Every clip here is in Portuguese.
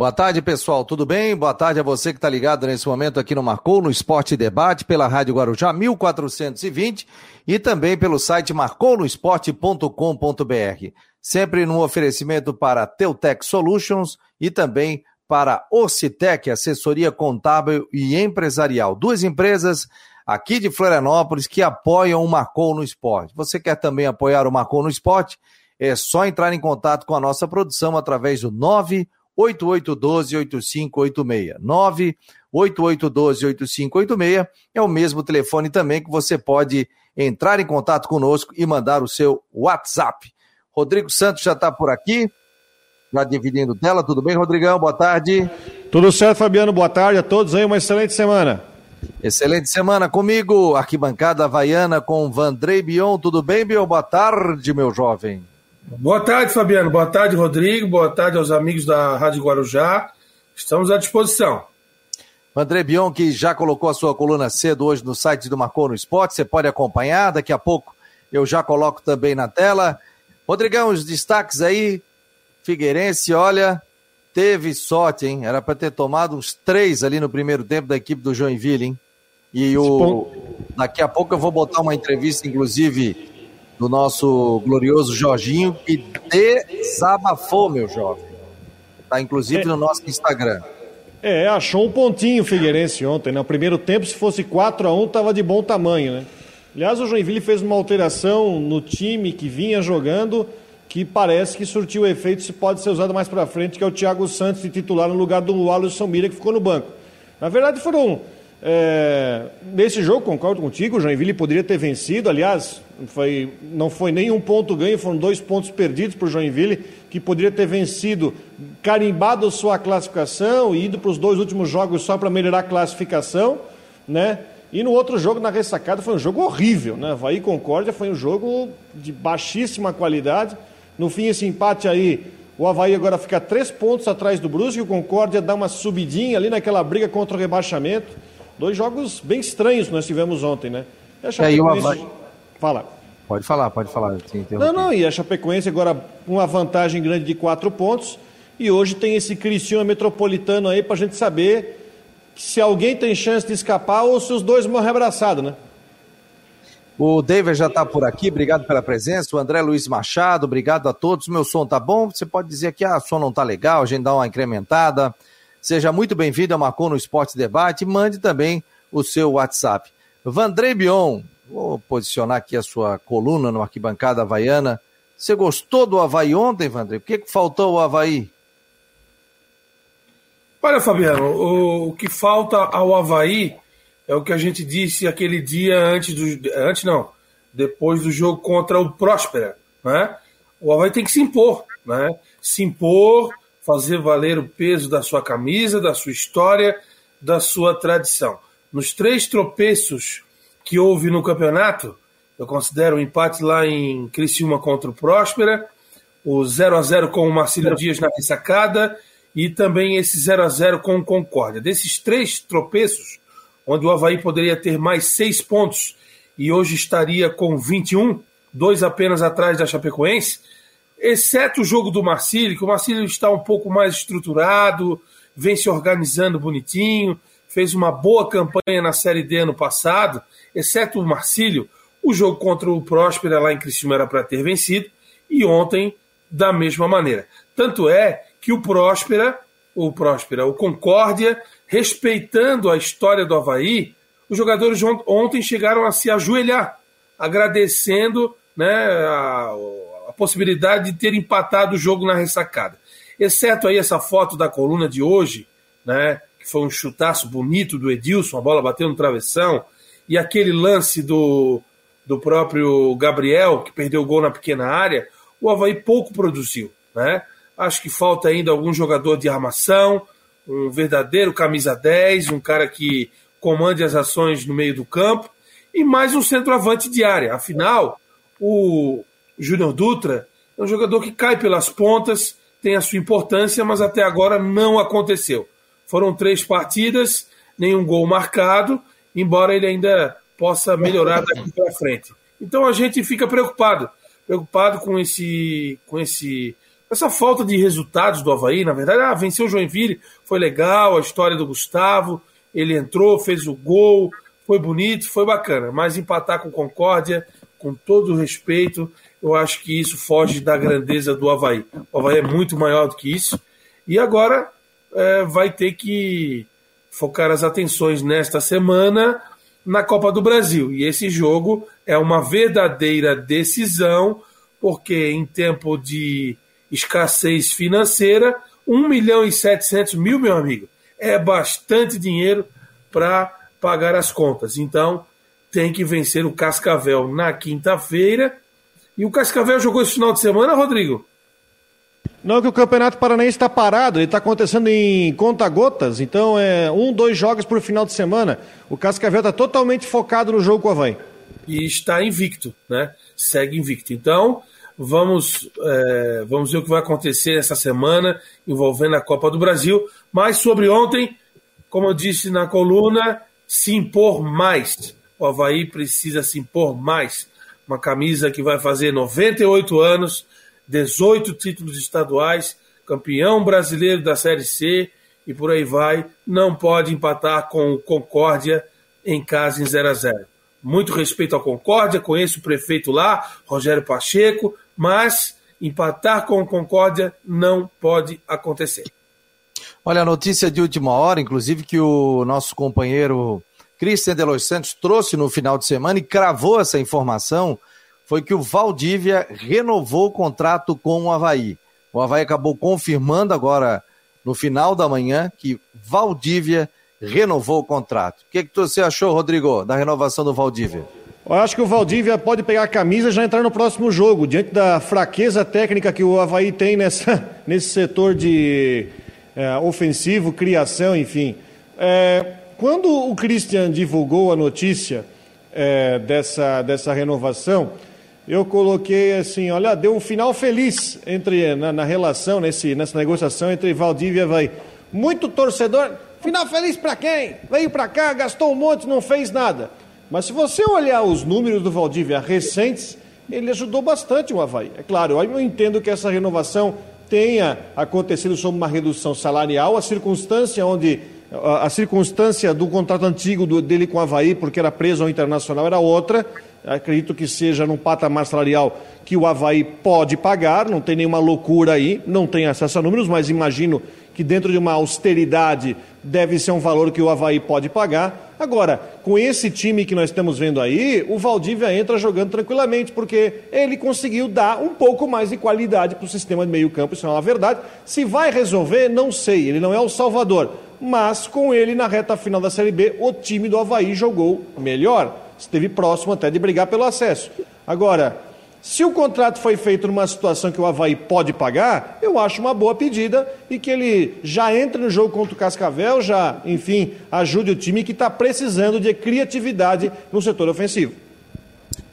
Boa tarde, pessoal. Tudo bem? Boa tarde a você que está ligado nesse momento aqui no Marcou, no Esporte Debate, pela Rádio Guarujá 1420 e também pelo site marconosport.com.br. Sempre num oferecimento para Teutec Solutions e também para Ocitec, assessoria contábil e empresarial. Duas empresas aqui de Florianópolis que apoiam o Marcou no Esporte. Você quer também apoiar o Marcou no Esporte? É só entrar em contato com a nossa produção através do 9 8812-8586. 98812-8586 é o mesmo telefone também que você pode entrar em contato conosco e mandar o seu WhatsApp. Rodrigo Santos já está por aqui, já dividindo tela. Tudo bem, Rodrigão? Boa tarde. Tudo certo, Fabiano. Boa tarde a todos aí. Uma excelente semana. Excelente semana comigo, arquibancada havaiana com Vandrei Bion. Tudo bem, Bion? Boa tarde, meu jovem. Boa tarde, Fabiano. Boa tarde, Rodrigo. Boa tarde aos amigos da Rádio Guarujá. Estamos à disposição. André Bion, que já colocou a sua coluna cedo hoje no site do Marcou no Esporte, você pode acompanhar, daqui a pouco eu já coloco também na tela. Rodrigão, os destaques aí, Figueirense, olha, teve sorte, hein? Era para ter tomado uns três ali no primeiro tempo da equipe do Joinville, hein? E o... daqui a pouco eu vou botar uma entrevista, inclusive, do nosso glorioso Jorginho, que desabafou, meu jovem. Tá inclusive é. no nosso Instagram. É, achou um pontinho o Figueirense ontem, né? No primeiro tempo, se fosse 4 a 1 tava de bom tamanho, né? Aliás, o Joinville fez uma alteração no time que vinha jogando, que parece que surtiu efeito se pode ser usado mais para frente, que é o Thiago Santos de titular no lugar do Alisson Mira, que ficou no banco. Na verdade, foram é, nesse jogo, concordo contigo, o Joinville poderia ter vencido. Aliás, foi, não foi nem um ponto ganho, foram dois pontos perdidos para o Joinville, que poderia ter vencido, carimbado sua classificação e ido para os dois últimos jogos só para melhorar a classificação. Né? E no outro jogo, na ressacada, foi um jogo horrível. Né? Havaí Concórdia foi um jogo de baixíssima qualidade. No fim, esse empate aí o Havaí agora fica três pontos atrás do Brusque, o Concórdia dá uma subidinha ali naquela briga contra o rebaixamento. Dois jogos bem estranhos que nós tivemos ontem, né? E a Chapecoense... É, Fala. Pode falar, pode falar. Não, não, e a Chapecoense agora com uma vantagem grande de quatro pontos. E hoje tem esse Criciúma Metropolitano aí para a gente saber se alguém tem chance de escapar ou se os dois morrem abraçados, né? O David já está por aqui, obrigado pela presença. O André Luiz Machado, obrigado a todos. Meu som tá bom? Você pode dizer que ah, o som não tá legal, a gente dá uma incrementada. Seja muito bem-vindo ao Marcou no Esporte Debate. Mande também o seu WhatsApp. Vandré Bion, vou posicionar aqui a sua coluna no Arquibancada Havaiana. Você gostou do Havaí ontem, Vandré? Por que, que faltou o Havaí? Olha, Fabiano, o, o que falta ao Havaí é o que a gente disse aquele dia antes do. Antes não, depois do jogo contra o Próspera. Né? O Havaí tem que se impor. Né? Se impor, fazer valer o peso da sua camisa, da sua história, da sua tradição. Nos três tropeços que houve no campeonato, eu considero o empate lá em Criciúma contra o Próspera, o 0 a 0 com o Marcelo Dias na ressacada e também esse 0 a 0 com o Concórdia. Desses três tropeços, onde o Havaí poderia ter mais seis pontos e hoje estaria com 21, dois apenas atrás da Chapecoense, exceto o jogo do Marcílio, que o Marcílio está um pouco mais estruturado, vem se organizando bonitinho, fez uma boa campanha na Série D ano passado, exceto o Marcílio, o jogo contra o Próspera lá em Criciúma era para ter vencido, e ontem da mesma maneira. Tanto é que o Próspera, o Próspera, o Concórdia, respeitando a história do Havaí, os jogadores ontem chegaram a se ajoelhar, agradecendo né, a possibilidade de ter empatado o jogo na ressacada. Exceto aí essa foto da coluna de hoje, né, que foi um chutaço bonito do Edilson, a bola bateu no travessão, e aquele lance do, do próprio Gabriel, que perdeu o gol na pequena área, o Havaí pouco produziu. Né? Acho que falta ainda algum jogador de armação, um verdadeiro camisa 10, um cara que comande as ações no meio do campo, e mais um centroavante de área. Afinal, o, Júnior Dutra é um jogador que cai pelas pontas, tem a sua importância, mas até agora não aconteceu. Foram três partidas, nenhum gol marcado, embora ele ainda possa melhorar daqui para frente. Então a gente fica preocupado, preocupado com esse, com esse essa falta de resultados do Havaí, na verdade, ah, venceu o Joinville, foi legal, a história do Gustavo, ele entrou, fez o gol, foi bonito, foi bacana, mas empatar com Concórdia, com todo respeito, eu acho que isso foge da grandeza do Havaí. O Havaí é muito maior do que isso, e agora é, vai ter que focar as atenções nesta semana na Copa do Brasil. E esse jogo é uma verdadeira decisão, porque em tempo de escassez financeira, 1 milhão e 700 mil, meu amigo, é bastante dinheiro para pagar as contas. Então, tem que vencer o Cascavel na quinta-feira. E o Cascavel jogou esse final de semana, Rodrigo? Não, que o Campeonato Paranaense está parado, ele está acontecendo em conta-gotas, então é um, dois jogos por final de semana. O Cascavel está totalmente focado no jogo com o Havaí. E está invicto, né? Segue invicto. Então, vamos, é, vamos ver o que vai acontecer essa semana envolvendo a Copa do Brasil. Mas sobre ontem, como eu disse na coluna, se impor mais. O Havaí precisa se impor mais. Uma camisa que vai fazer 98 anos 18 títulos estaduais, campeão brasileiro da Série C e por aí vai, não pode empatar com o Concórdia em casa em 0 a 0 Muito respeito ao Concórdia, conheço o prefeito lá, Rogério Pacheco, mas empatar com o Concórdia não pode acontecer. Olha, a notícia de última hora, inclusive, que o nosso companheiro Cristian de Los Santos trouxe no final de semana e cravou essa informação foi que o Valdívia renovou o contrato com o Havaí. O Havaí acabou confirmando agora, no final da manhã, que Valdívia renovou o contrato. O que, que você achou, Rodrigo, da renovação do Valdívia? Eu acho que o Valdívia pode pegar a camisa e já entrar no próximo jogo, diante da fraqueza técnica que o Havaí tem nessa, nesse setor de é, ofensivo, criação, enfim. É, quando o Christian divulgou a notícia é, dessa, dessa renovação, eu coloquei assim, olha, deu um final feliz entre na, na relação, nesse, nessa negociação entre Valdívia e Havaí. Muito torcedor, final feliz para quem? Veio para cá, gastou um monte, não fez nada. Mas se você olhar os números do Valdívia recentes, ele ajudou bastante o Havaí. É claro, eu entendo que essa renovação tenha acontecido sob uma redução salarial, a circunstância onde a, circunstância do contrato antigo dele com o Havaí, porque era preso ao internacional, era outra acredito que seja num patamar salarial que o Havaí pode pagar, não tem nenhuma loucura aí, não tem acesso a números, mas imagino que dentro de uma austeridade deve ser um valor que o Havaí pode pagar. Agora, com esse time que nós estamos vendo aí, o Valdívia entra jogando tranquilamente, porque ele conseguiu dar um pouco mais de qualidade para o sistema de meio campo, isso é uma verdade. Se vai resolver, não sei, ele não é o salvador, mas com ele na reta final da Série B, o time do Havaí jogou melhor esteve próximo até de brigar pelo acesso. Agora, se o contrato foi feito numa situação que o Havaí pode pagar, eu acho uma boa pedida e que ele já entre no jogo contra o Cascavel, já, enfim, ajude o time que está precisando de criatividade no setor ofensivo.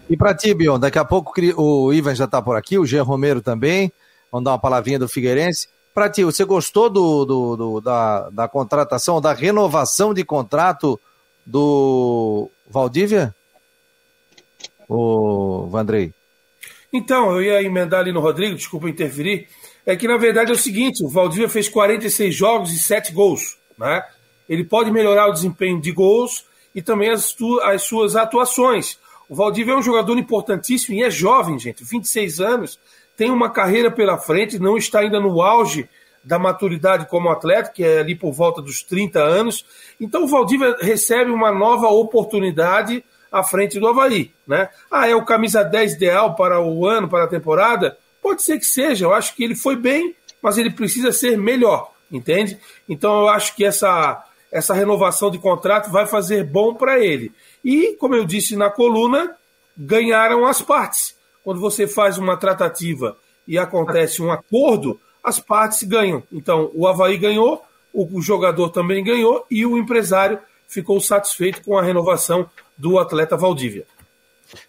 E para ti, Bion, daqui a pouco o Ivan já está por aqui, o Jean Romero também, vamos dar uma palavrinha do Figueirense. Para ti, você gostou do, do, do, da, da contratação, da renovação de contrato do Valdívia? o Vandrei? Então, eu ia emendar ali no Rodrigo, desculpa interferir. É que na verdade é o seguinte: o Valdívia fez 46 jogos e 7 gols. Né? Ele pode melhorar o desempenho de gols e também as, as suas atuações. O Valdívia é um jogador importantíssimo e é jovem, gente, 26 anos, tem uma carreira pela frente, não está ainda no auge da maturidade como atleta, que é ali por volta dos 30 anos. Então o Valdívia recebe uma nova oportunidade à frente do Havaí. Né? Ah, é o camisa 10 ideal para o ano, para a temporada? Pode ser que seja, eu acho que ele foi bem, mas ele precisa ser melhor, entende? Então eu acho que essa, essa renovação de contrato vai fazer bom para ele. E, como eu disse na coluna, ganharam as partes. Quando você faz uma tratativa e acontece um acordo, as partes ganham. Então, o Havaí ganhou, o jogador também ganhou e o empresário ficou satisfeito com a renovação do atleta Valdívia.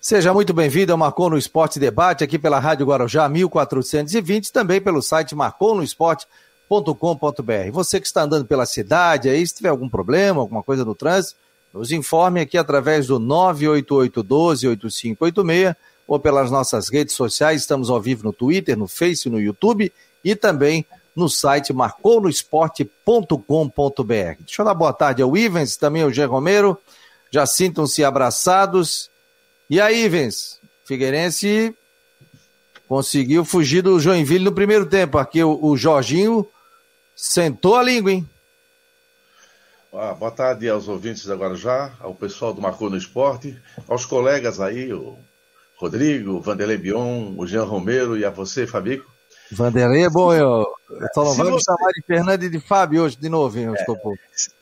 Seja muito bem-vindo ao Marcou no Esporte Debate, aqui pela Rádio Guarujá 1420, também pelo site marconosport.com.br. Você que está andando pela cidade, aí, se tiver algum problema, alguma coisa no trânsito, nos informe aqui através do 988-12-8586 ou pelas nossas redes sociais. Estamos ao vivo no Twitter, no Face, no YouTube e também no site marconosport.com.br. Deixa eu dar boa tarde ao Ivens, também ao Gê Romero. Já sintam-se abraçados. E aí, Ivens? Figueirense conseguiu fugir do Joinville no primeiro tempo. Aqui o, o Jorginho sentou a língua, hein? Ah, boa tarde aos ouvintes da Guarujá, ao pessoal do Marcou no Esporte, aos colegas aí, o Rodrigo, Vanderlei Bion, o Jean Romero e a você, Fabico. Vanderlei é bom, eu, eu só não vou me chamar de Fernando e de Fábio hoje de novo, hein,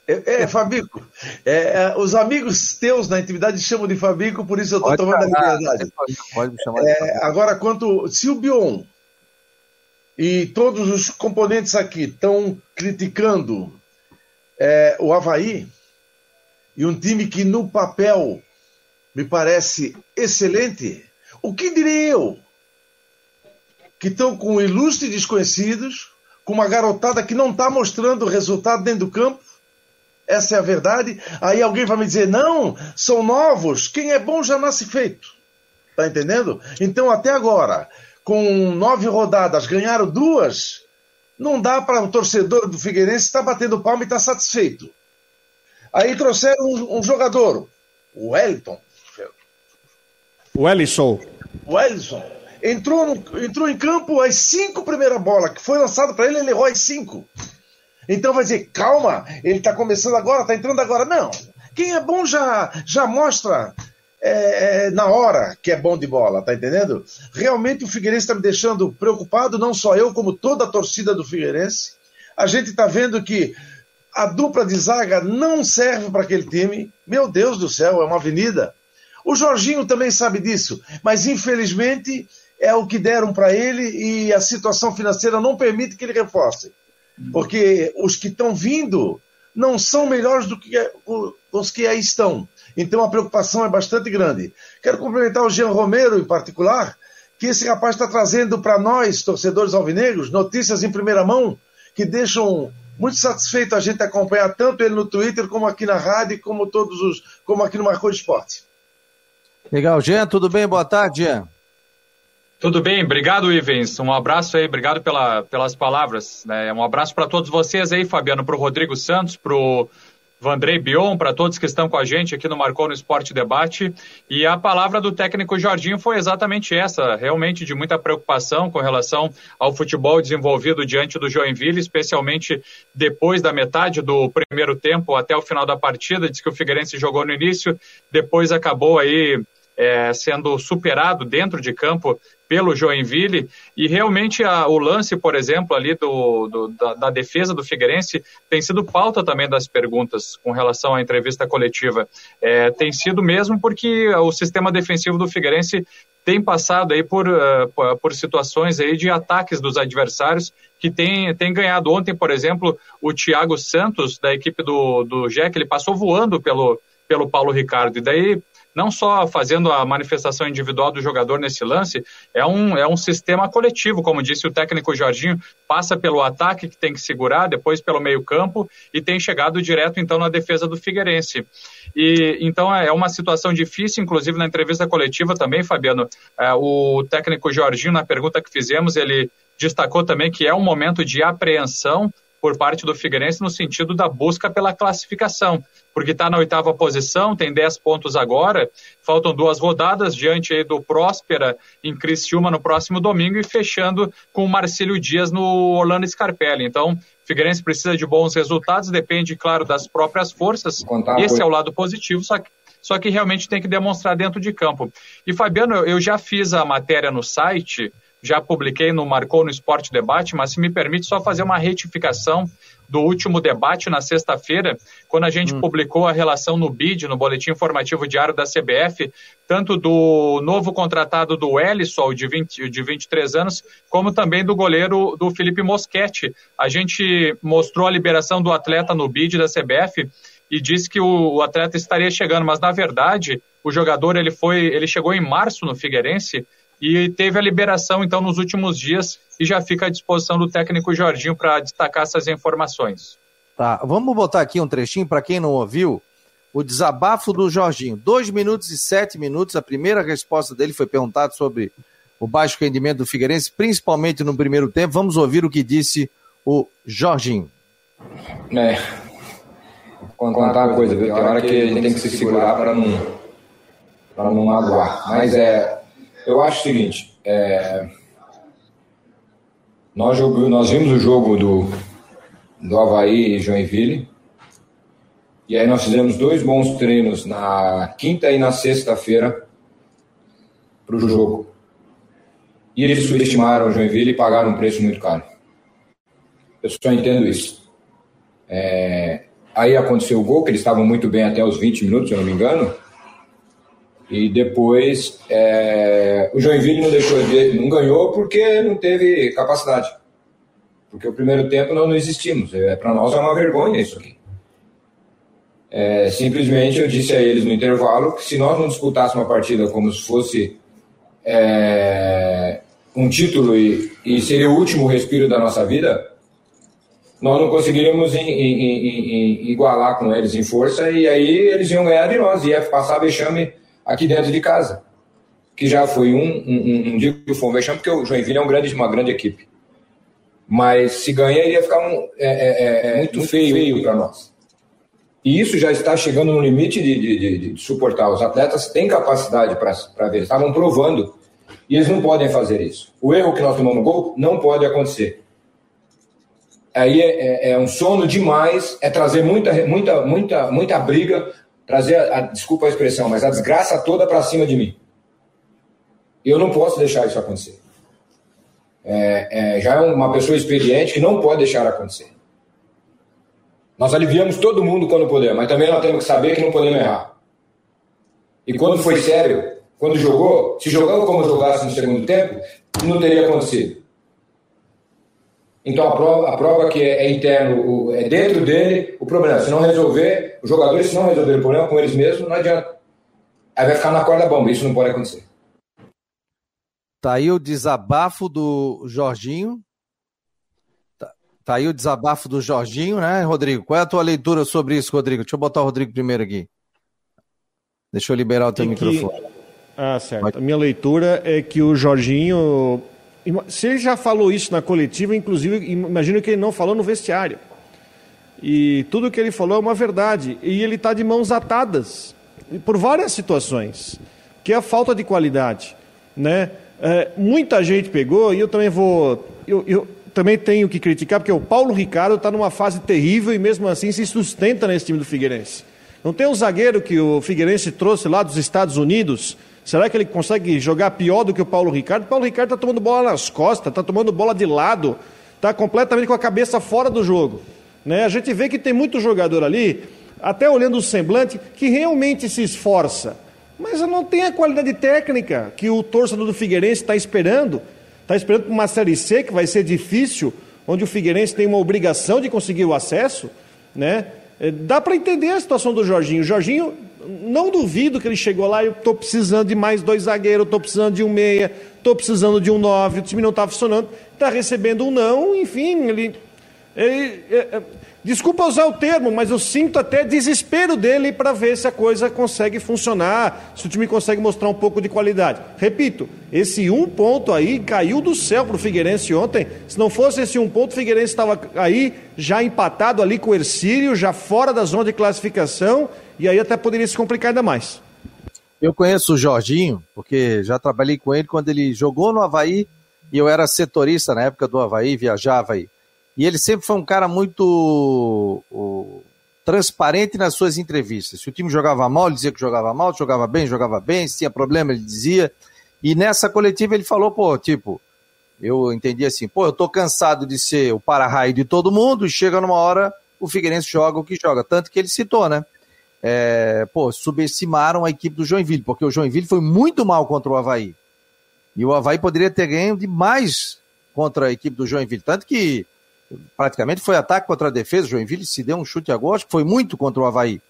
é, é, é, Fabico, é, é, os amigos teus na intimidade chamam de Fabico, por isso eu estou tomando a liberdade. Pode, pode me chamar de é, Agora, quanto se o Bion e todos os componentes aqui estão criticando é, o Havaí e um time que no papel me parece excelente, o que direi eu? que estão com ilustres desconhecidos, com uma garotada que não está mostrando resultado dentro do campo. Essa é a verdade. Aí alguém vai me dizer: não, são novos, quem é bom já nasce feito. Tá entendendo? Então, até agora, com nove rodadas, ganharam duas, não dá para o torcedor do Figueirense estar tá batendo palma e estar tá satisfeito. Aí trouxeram um, um jogador, o Wellington. O Ellison. O Ellison entrou, no, entrou em campo as cinco primeiras bolas que foi lançado para ele, ele errou as cinco. Então vai dizer, calma, ele está começando agora, está entrando agora. Não. Quem é bom já, já mostra é, é, na hora que é bom de bola, tá entendendo? Realmente o Figueirense está me deixando preocupado, não só eu, como toda a torcida do Figueirense. A gente está vendo que a dupla de zaga não serve para aquele time. Meu Deus do céu, é uma avenida. O Jorginho também sabe disso, mas infelizmente é o que deram para ele e a situação financeira não permite que ele reforce. Porque os que estão vindo não são melhores do que os que aí estão. Então a preocupação é bastante grande. Quero cumprimentar o Jean Romero, em particular, que esse rapaz está trazendo para nós, torcedores alvinegros, notícias em primeira mão que deixam muito satisfeito a gente acompanhar tanto ele no Twitter, como aqui na rádio, como todos os, como aqui no Marcou Esporte. Legal, Jean, tudo bem? Boa tarde, Jean. Tudo bem, obrigado, Ivens. Um abraço aí, obrigado pela, pelas palavras. Né? Um abraço para todos vocês aí, Fabiano, para o Rodrigo Santos, para o Vandrei Bion, para todos que estão com a gente aqui no Marcou no Esporte Debate. E a palavra do técnico Jorginho foi exatamente essa, realmente de muita preocupação com relação ao futebol desenvolvido diante do Joinville, especialmente depois da metade do primeiro tempo até o final da partida. Diz que o Figueirense jogou no início, depois acabou aí é, sendo superado dentro de campo pelo Joinville e realmente a, o lance, por exemplo, ali do, do da, da, defesa do Figueirense tem sido pauta também das perguntas com relação à entrevista coletiva. É, tem sido mesmo porque o sistema defensivo do Figueirense tem passado aí por, uh, por situações aí de ataques dos adversários que tem, tem ganhado. Ontem, por exemplo, o Thiago Santos, da equipe do, do Jack, ele passou voando pelo, pelo Paulo Ricardo. E daí não só fazendo a manifestação individual do jogador nesse lance, é um, é um sistema coletivo, como disse o técnico Jorginho, passa pelo ataque que tem que segurar, depois pelo meio-campo e tem chegado direto então na defesa do Figueirense. E então é uma situação difícil, inclusive na entrevista coletiva também, Fabiano, é, o técnico Jorginho, na pergunta que fizemos, ele destacou também que é um momento de apreensão por parte do Figueirense no sentido da busca pela classificação, porque está na oitava posição, tem 10 pontos agora, faltam duas rodadas diante do Próspera em Criciúma no próximo domingo e fechando com o Marcílio Dias no Orlando Scarpelli. Então, Figueirense precisa de bons resultados, depende, claro, das próprias forças. Esse é o lado positivo, só que só que realmente tem que demonstrar dentro de campo. E Fabiano, eu já fiz a matéria no site, já publiquei no Marcou no Esporte Debate, mas se me permite só fazer uma retificação do último debate na sexta-feira, quando a gente hum. publicou a relação no BID, no Boletim Informativo Diário da CBF, tanto do novo contratado do Ellison, de, 20, de 23 anos, como também do goleiro do Felipe Moschetti. A gente mostrou a liberação do atleta no BID da CBF e disse que o, o atleta estaria chegando, mas na verdade o jogador ele foi, ele chegou em março no Figueirense e teve a liberação então nos últimos dias e já fica à disposição do técnico Jorginho para destacar essas informações. Tá, vamos botar aqui um trechinho para quem não ouviu. O desabafo do Jorginho, dois minutos e sete minutos. A primeira resposta dele foi perguntado sobre o baixo rendimento do Figueirense, principalmente no primeiro tempo. Vamos ouvir o que disse o Jorginho. É. Contar uma coisa, viu? Tem hora que a gente tem que se segurar para não, para não magoar. Mas é, eu acho o seguinte: é, nós, nós vimos o jogo do, do Havaí e Joinville. E aí nós fizemos dois bons treinos na quinta e na sexta-feira para o jogo. E eles subestimaram o Joinville e pagaram um preço muito caro. Eu só entendo isso. É, aí aconteceu o gol, que eles estavam muito bem até os 20 minutos, se eu não me engano. E depois é, o Joinville não deixou de, não ganhou porque não teve capacidade. Porque o primeiro tempo nós não existimos. É, Para nós é uma vergonha isso aqui. É, simplesmente eu disse a eles no intervalo que se nós não disputássemos a partida como se fosse é, um título e, e, seria o último respiro da nossa vida, nós não conseguiríamos igualar com eles em força e aí eles iam ganhar de nós, ia passar vexame aqui dentro de casa. Que já foi um, um, um, digo que foi um vexame, porque o Joinville é um grande, uma grande equipe. Mas se ganhar, iria ficar um, é, é, é, muito, muito feio, feio para nós. E isso já está chegando no limite de, de, de, de suportar. Os atletas têm capacidade para ver, estavam provando. E eles não podem fazer isso. O erro que nós tomamos no gol não pode acontecer. Aí é, é, é um sono demais, é trazer muita, muita, muita, muita briga, trazer, a, a, desculpa a expressão, mas a desgraça toda para cima de mim. Eu não posso deixar isso acontecer. É, é, já é uma pessoa experiente que não pode deixar acontecer. Nós aliviamos todo mundo quando puder, mas também nós temos que saber que não podemos errar. E quando foi sério, quando jogou, se jogou como jogasse no segundo tempo, não teria acontecido. Então a prova, a prova que é, é interno, é dentro dele, o problema. Se não resolver, os jogadores, se não resolver o problema com eles mesmos, não adianta. Aí vai ficar na corda bomba, isso não pode acontecer. Tá aí o desabafo do Jorginho, Tá aí o desabafo do Jorginho, né, Rodrigo? Qual é a tua leitura sobre isso, Rodrigo? Deixa eu botar o Rodrigo primeiro aqui. Deixa eu liberar o teu que... microfone. Ah, certo. A minha leitura é que o Jorginho. Se ele já falou isso na coletiva, inclusive, imagino que ele não falou no vestiário. E tudo que ele falou é uma verdade. E ele está de mãos atadas por várias situações, que é a falta de qualidade. Né? É, muita gente pegou, e eu também vou. Eu, eu, também tenho que criticar, porque o Paulo Ricardo está numa fase terrível e mesmo assim se sustenta nesse time do Figueirense. Não tem um zagueiro que o Figueirense trouxe lá dos Estados Unidos? Será que ele consegue jogar pior do que o Paulo Ricardo? O Paulo Ricardo está tomando bola nas costas, está tomando bola de lado, está completamente com a cabeça fora do jogo. Né? A gente vê que tem muito jogador ali, até olhando o semblante, que realmente se esforça, mas não tem a qualidade técnica que o torcedor do Figueirense está esperando. Está esperando por uma Série C que vai ser difícil, onde o Figueirense tem uma obrigação de conseguir o acesso, né? É, dá para entender a situação do Jorginho. O Jorginho, não duvido que ele chegou lá e eu estou precisando de mais dois zagueiros, estou precisando de um meia, estou precisando de um nove, o time não está funcionando, está recebendo um não, enfim, ele, ele, é, é, Desculpa usar o termo, mas eu sinto até desespero dele para ver se a coisa consegue funcionar, se o time consegue mostrar um pouco de qualidade. Repito, esse um ponto aí caiu do céu para o Figueirense ontem. Se não fosse esse um ponto, o Figueirense estava aí já empatado ali com o Ercílio, já fora da zona de classificação, e aí até poderia se complicar ainda mais. Eu conheço o Jorginho, porque já trabalhei com ele quando ele jogou no Havaí e eu era setorista na época do Havaí, viajava aí. E ele sempre foi um cara muito o, transparente nas suas entrevistas. Se o time jogava mal, ele dizia que jogava mal, se jogava bem, jogava bem, se tinha problema, ele dizia. E nessa coletiva ele falou, pô, tipo, eu entendi assim, pô, eu tô cansado de ser o para-raio de todo mundo, e chega numa hora o Figueirense joga o que joga. Tanto que ele citou, né? É, pô, subestimaram a equipe do Joinville, porque o Joinville foi muito mal contra o Havaí. E o Havaí poderia ter ganho demais contra a equipe do Joinville. Tanto que praticamente foi ataque contra a defesa. O Joinville se deu um chute a gol, que foi muito contra o Havaí.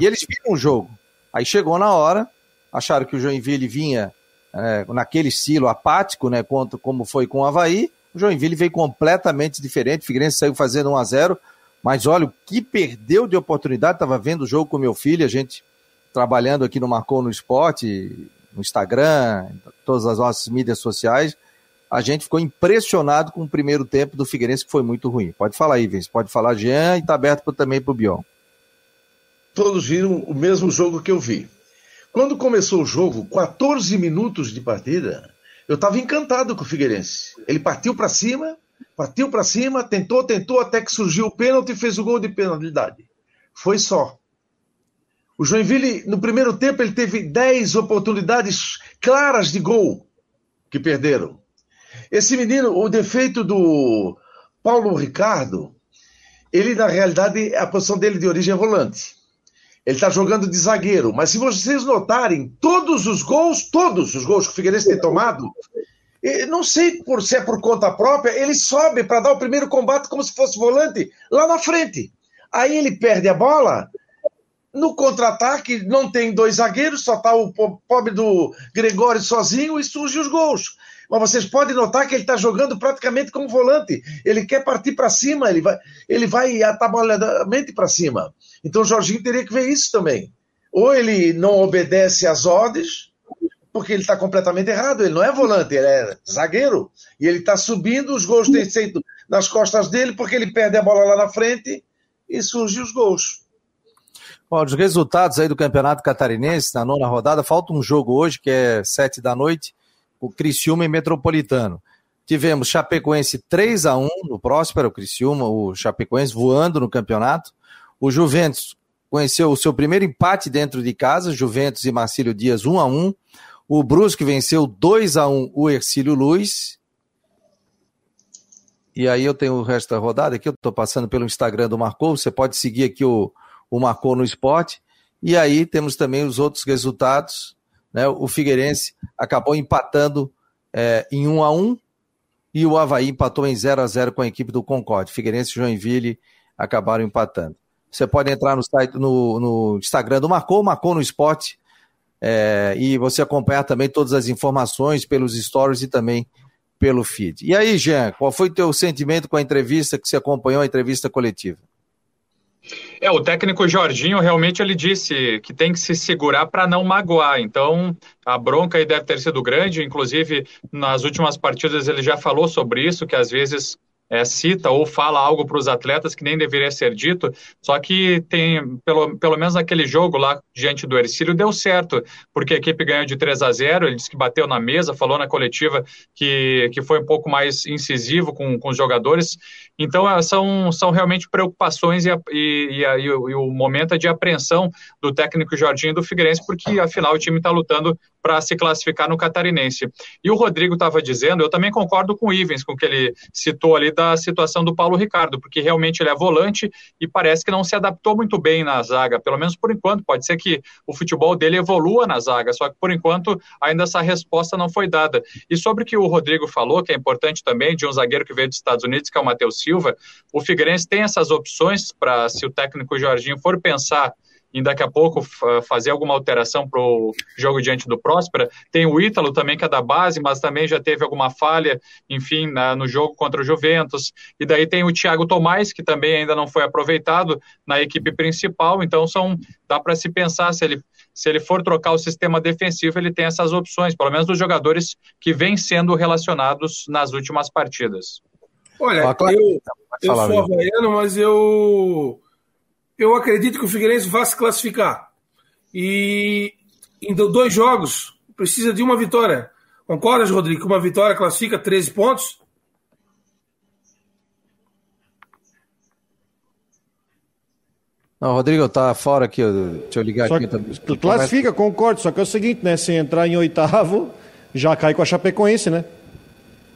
E eles viram o jogo. Aí chegou na hora, acharam que o Joinville vinha é, naquele estilo apático, né, contra, como foi com o Havaí. O Joinville veio completamente diferente. O Figueirense saiu fazendo 1 a 0 mas olha, o que perdeu de oportunidade, estava vendo o jogo com meu filho, a gente trabalhando aqui no Marcou no Esporte, no Instagram, todas as nossas mídias sociais, a gente ficou impressionado com o primeiro tempo do Figueirense, que foi muito ruim. Pode falar Vince, pode falar, Jean, e está aberto também para o Bion. Todos viram o mesmo jogo que eu vi. Quando começou o jogo, 14 minutos de partida, eu estava encantado com o Figueirense. Ele partiu para cima, partiu para cima, tentou, tentou, até que surgiu o pênalti e fez o gol de penalidade. Foi só. O Joinville, no primeiro tempo, ele teve 10 oportunidades claras de gol que perderam. Esse menino, o defeito do Paulo Ricardo, ele, na realidade, a posição dele de origem é volante. Ele está jogando de zagueiro. Mas se vocês notarem, todos os gols, todos os gols que o Figueirense tem tomado, não sei por, se é por conta própria, ele sobe para dar o primeiro combate como se fosse volante lá na frente. Aí ele perde a bola. No contra-ataque, não tem dois zagueiros, só está o pobre do Gregório sozinho e surgem os gols. Mas vocês podem notar que ele está jogando praticamente como volante. Ele quer partir para cima, ele vai, ele vai atabalhadamente para cima. Então o Jorginho teria que ver isso também. Ou ele não obedece às ordens, porque ele está completamente errado. Ele não é volante, ele é zagueiro. E ele está subindo, os gols têm sido nas costas dele, porque ele perde a bola lá na frente e surgem os gols. Bom, os resultados aí do Campeonato Catarinense, na nona rodada, falta um jogo hoje, que é sete da noite, o Criciúma e Metropolitano. Tivemos Chapecoense 3 a 1 no Próspero, o Criciúma, o Chapecoense voando no campeonato. O Juventus conheceu o seu primeiro empate dentro de casa, Juventus e Marcílio Dias 1 a 1 O Brusque venceu 2 a 1 o Ercílio Luz. E aí eu tenho o resto da rodada aqui, eu estou passando pelo Instagram do Marcou, você pode seguir aqui o, o Marcou no esporte. E aí temos também os outros resultados. Né? O Figueirense acabou empatando é, em 1 a 1 e o Havaí empatou em 0 a 0 com a equipe do Concorde. Figueirense e Joinville acabaram empatando. Você pode entrar no site, no, no Instagram do Marcou, Marcou no Esporte, é, e você acompanhar também todas as informações pelos stories e também pelo feed. E aí, Jean, qual foi o teu sentimento com a entrevista que você acompanhou, a entrevista coletiva? É, o técnico Jorginho realmente ele disse que tem que se segurar para não magoar. Então, a bronca aí deve ter sido grande. Inclusive, nas últimas partidas ele já falou sobre isso, que às vezes é, cita ou fala algo para os atletas que nem deveria ser dito, só que tem, pelo, pelo menos naquele jogo lá diante do Ercílio, deu certo, porque a equipe ganhou de 3 a 0 ele disse que bateu na mesa, falou na coletiva que, que foi um pouco mais incisivo com, com os jogadores, então é, são, são realmente preocupações e, a, e, a, e, o, e, o, momento é de apreensão do técnico Jorginho do Figueirense, porque afinal o time está lutando para se classificar no Catarinense. E o Rodrigo estava dizendo, eu também concordo com o Ivens, com o que ele citou ali da situação do Paulo Ricardo, porque realmente ele é volante e parece que não se adaptou muito bem na zaga, pelo menos por enquanto. Pode ser que o futebol dele evolua na zaga, só que por enquanto ainda essa resposta não foi dada. E sobre o que o Rodrigo falou, que é importante também, de um zagueiro que veio dos Estados Unidos, que é o Matheus Silva, o Figueirense tem essas opções para, se o técnico Jorginho for pensar em daqui a pouco fazer alguma alteração para o jogo diante do Próspera. Tem o Ítalo também, que é da base, mas também já teve alguma falha, enfim, na, no jogo contra o Juventus. E daí tem o Thiago Tomás, que também ainda não foi aproveitado na equipe principal. Então, são dá para se pensar se ele, se ele for trocar o sistema defensivo, ele tem essas opções, pelo menos dos jogadores que vêm sendo relacionados nas últimas partidas. Olha, eu, eu sou havaiano, mas eu eu acredito que o Figueirense vai se classificar. E em dois jogos, precisa de uma vitória. Concordas, Rodrigo? Que uma vitória classifica 13 pontos? Não, Rodrigo tá fora aqui, deixa eu ligar só aqui. Que, classifica, concordo, só que é o seguinte, né? Se entrar em oitavo, já cai com a Chapecoense, né?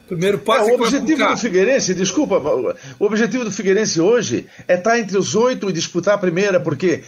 Primeiro passo é, o objetivo do Figueirense, desculpa, o objetivo do Figueirense hoje é estar tá entre os oito e disputar a primeira, porque,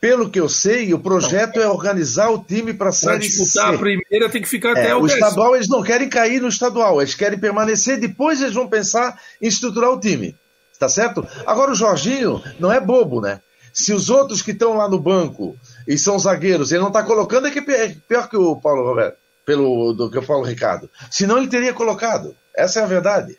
pelo que eu sei, o projeto não. é organizar o time para sair. disputar C. a primeira tem que ficar é, até o, o estadual. Eles não querem cair no estadual, eles querem permanecer. Depois eles vão pensar em estruturar o time, tá certo? Agora o Jorginho não é bobo, né? Se os outros que estão lá no banco e são zagueiros, ele não está colocando, é que é pior que o Paulo Roberto pelo do que eu falo, Ricardo. Senão ele teria colocado. Essa é a verdade.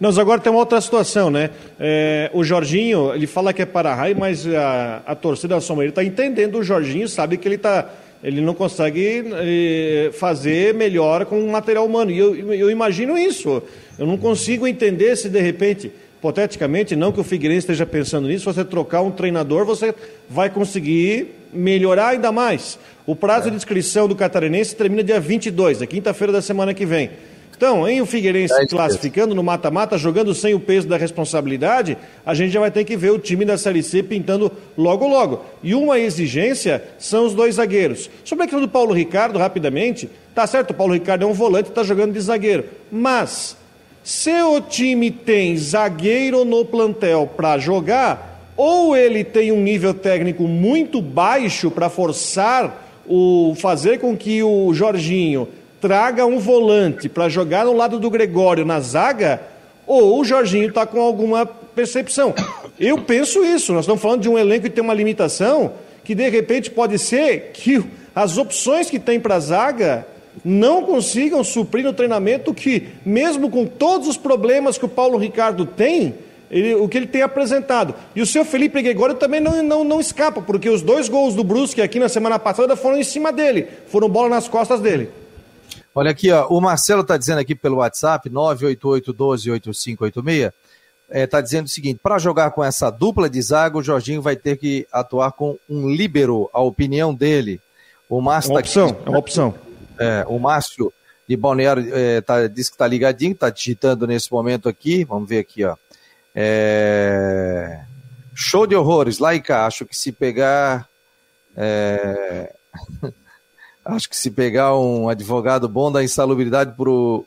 Nós agora tem uma outra situação, né? É, o Jorginho, ele fala que é para raio, mas a, a torcida Somaria está entendendo o Jorginho, sabe que ele está ele não consegue eh, fazer melhor com o material humano. E eu, eu imagino isso. Eu não consigo entender se de repente, hipoteticamente, não que o Figueirense esteja pensando nisso, você trocar um treinador, você vai conseguir melhorar ainda mais. O prazo é. de inscrição do catarinense termina dia 22, é quinta-feira da semana que vem. Então, em o Figueirense é classificando no mata-mata, jogando sem o peso da responsabilidade, a gente já vai ter que ver o time da Série C pintando logo logo. E uma exigência são os dois zagueiros. Sobre a questão do Paulo Ricardo, rapidamente, tá certo, o Paulo Ricardo é um volante e está jogando de zagueiro. Mas, se o time tem zagueiro no plantel para jogar, ou ele tem um nível técnico muito baixo para forçar o fazer com que o Jorginho traga um volante para jogar no lado do Gregório na zaga, ou o Jorginho está com alguma percepção. Eu penso isso. Nós estamos falando de um elenco que tem uma limitação que de repente pode ser que as opções que tem para a zaga não consigam suprir no treinamento que, mesmo com todos os problemas que o Paulo Ricardo tem, ele, o que ele tem apresentado. E o seu Felipe Gregório também não, não, não escapa, porque os dois gols do Brusque aqui na semana passada foram em cima dele, foram bola nas costas dele. Olha aqui, ó, o Marcelo está dizendo aqui pelo WhatsApp, 988-12-8586, está é, dizendo o seguinte: para jogar com essa dupla de zaga, o Jorginho vai ter que atuar com um líbero, a opinião dele. O Márcio é uma tá opção, aqui, é uma opção. É, o Márcio de Balneário é, tá, disse que está ligadinho, está digitando nesse momento aqui. Vamos ver aqui, ó. É... Show de horrores, cá. Acho que se pegar. É... Acho que se pegar um advogado bom da insalubridade pro,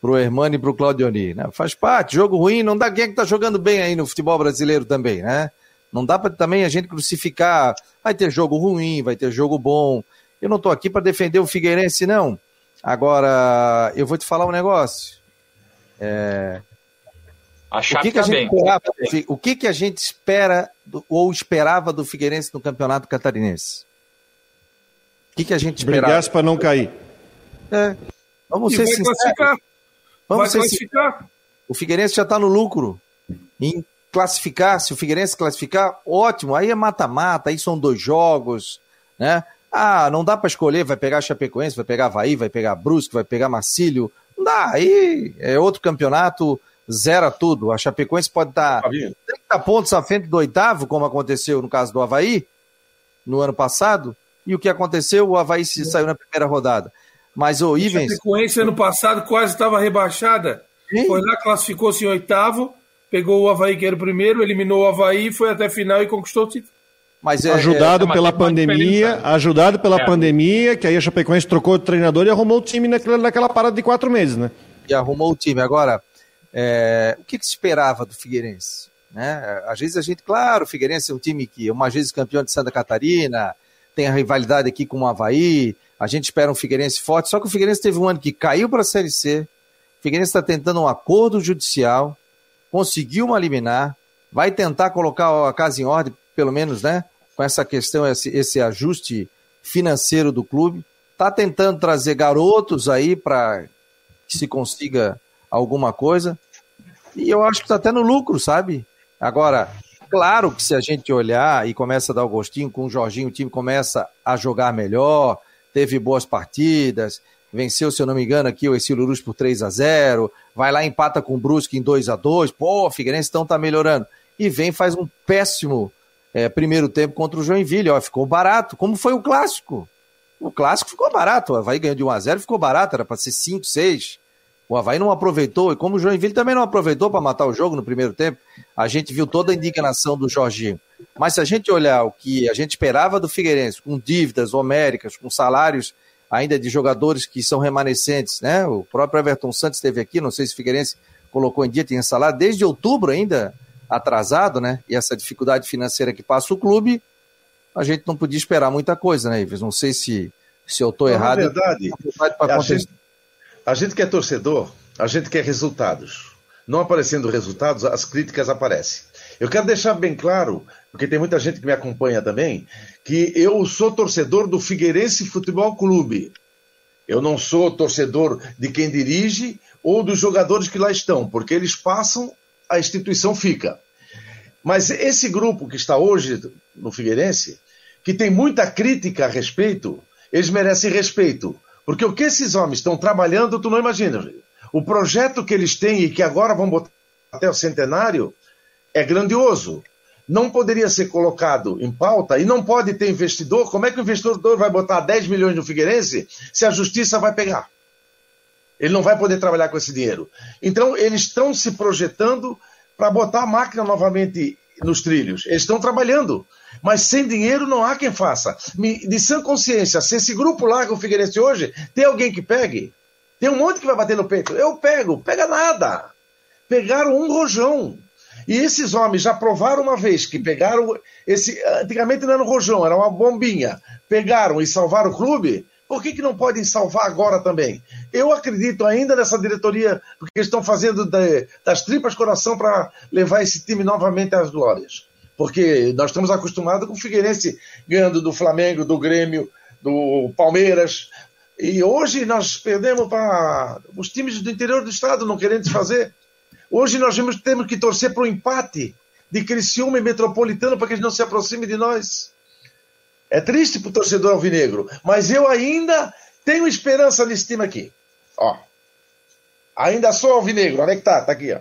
pro Hermano e pro Claudioni, né? Faz parte, jogo ruim, não dá quem é que tá jogando bem aí no futebol brasileiro também, né? Não dá para também a gente crucificar, vai ter jogo ruim, vai ter jogo bom. Eu não tô aqui para defender o Figueirense, não. Agora, eu vou te falar um negócio. É... A o que, que a gente esperava, o que, que a gente espera do, ou esperava do Figueirense no Campeonato Catarinense? que, que a gente esperava? Brigasse para não cair. É. Vamos e ser sinceros. Classificar. Vamos vai ser classificar. O Figueirense já está no lucro. Em classificar, se o Figueirense classificar, ótimo. Aí é mata-mata, aí são dois jogos, né? Ah, não dá para escolher, vai pegar Chapecoense, vai pegar Havaí, vai pegar Brusque, vai pegar Marcílio. Não dá, aí é outro campeonato, zera tudo. A Chapecoense pode estar tá 30 pontos à frente do oitavo, como aconteceu no caso do Havaí, no ano passado. E o que aconteceu? O Havaí se saiu na primeira rodada. Mas o Ivens. A sequência ano passado quase estava rebaixada. Sim. Foi lá, classificou-se em oitavo, pegou o Havaí, que era o primeiro, eliminou o Havaí, foi até a final e conquistou o título. Mas é, ajudado é, pela pandemia, ajudado pela é. pandemia, que aí a Chapecoense trocou de treinador e arrumou o time naquela, naquela parada de quatro meses, né? E arrumou o time. Agora, é, o que, que, se esperava do Figueirense? Né? Às vezes a gente, claro, o Figueirense é um time que uma vez campeão de Santa Catarina, tem a rivalidade aqui com o Havaí, a gente espera um Figueirense forte, só que o Figueirense teve um ano que caiu para a Série C, o Figueirense está tentando um acordo judicial, conseguiu uma liminar, vai tentar colocar a casa em ordem, pelo menos, né, com essa questão, esse, esse ajuste financeiro do clube, está tentando trazer garotos aí para que se consiga alguma coisa, e eu acho que está até no lucro, sabe? Agora, Claro que se a gente olhar e começa a dar o gostinho com o Jorginho, o time começa a jogar melhor, teve boas partidas, venceu, se eu não me engano, aqui o Exilurus por 3 a 0 vai lá empata com o Brusque em 2 a 2 pô, o Figueirense então tá melhorando. E vem faz um péssimo é, primeiro tempo contra o Joinville, ó, ficou barato, como foi o clássico. O clássico ficou barato, o Havaí ganhou de 1 a 0 ficou barato, era para ser 5, 6. O Havaí não aproveitou, e como o Joinville também não aproveitou para matar o jogo no primeiro tempo, a gente viu toda a indignação do Jorginho. Mas se a gente olhar o que a gente esperava do Figueirense, com dívidas homéricas, com salários ainda de jogadores que são remanescentes, né? O próprio Everton Santos esteve aqui, não sei se o Figueirense colocou em dia, tinha salário desde outubro ainda atrasado, né? E essa dificuldade financeira que passa o clube, a gente não podia esperar muita coisa, né, Ives? Não sei se, se eu estou errado. Na verdade, a gente, a gente quer torcedor, a gente quer resultados. Não aparecendo resultados, as críticas aparecem. Eu quero deixar bem claro, porque tem muita gente que me acompanha também, que eu sou torcedor do Figueirense Futebol Clube. Eu não sou torcedor de quem dirige ou dos jogadores que lá estão, porque eles passam, a instituição fica. Mas esse grupo que está hoje no Figueirense, que tem muita crítica a respeito, eles merecem respeito. Porque o que esses homens estão trabalhando, tu não imagina. O projeto que eles têm e que agora vão botar até o centenário é grandioso. Não poderia ser colocado em pauta e não pode ter investidor. Como é que o investidor vai botar 10 milhões no Figueirense se a justiça vai pegar? Ele não vai poder trabalhar com esse dinheiro. Então, eles estão se projetando para botar a máquina novamente nos trilhos. Eles estão trabalhando. Mas sem dinheiro não há quem faça. De sã consciência, se esse grupo larga o Figueirense hoje, tem alguém que pegue? Tem um monte que vai bater no peito. Eu pego. Pega nada. Pegaram um rojão. E esses homens já provaram uma vez que pegaram esse. Antigamente não era um rojão, era uma bombinha. Pegaram e salvaram o clube. Por que, que não podem salvar agora também? Eu acredito ainda nessa diretoria, porque estão fazendo de, das tripas coração para levar esse time novamente às glórias. Porque nós estamos acostumados com o Figueirense ganhando do Flamengo, do Grêmio, do Palmeiras. E hoje nós perdemos para os times do interior do estado não querendo fazer. Hoje nós temos que torcer para o empate de Criciúma e Metropolitano para que eles não se aproximem de nós. É triste para o torcedor alvinegro, mas eu ainda tenho esperança nesse time aqui. Ó. Ainda sou alvinegro, onde é que tá? Tá aqui, ó.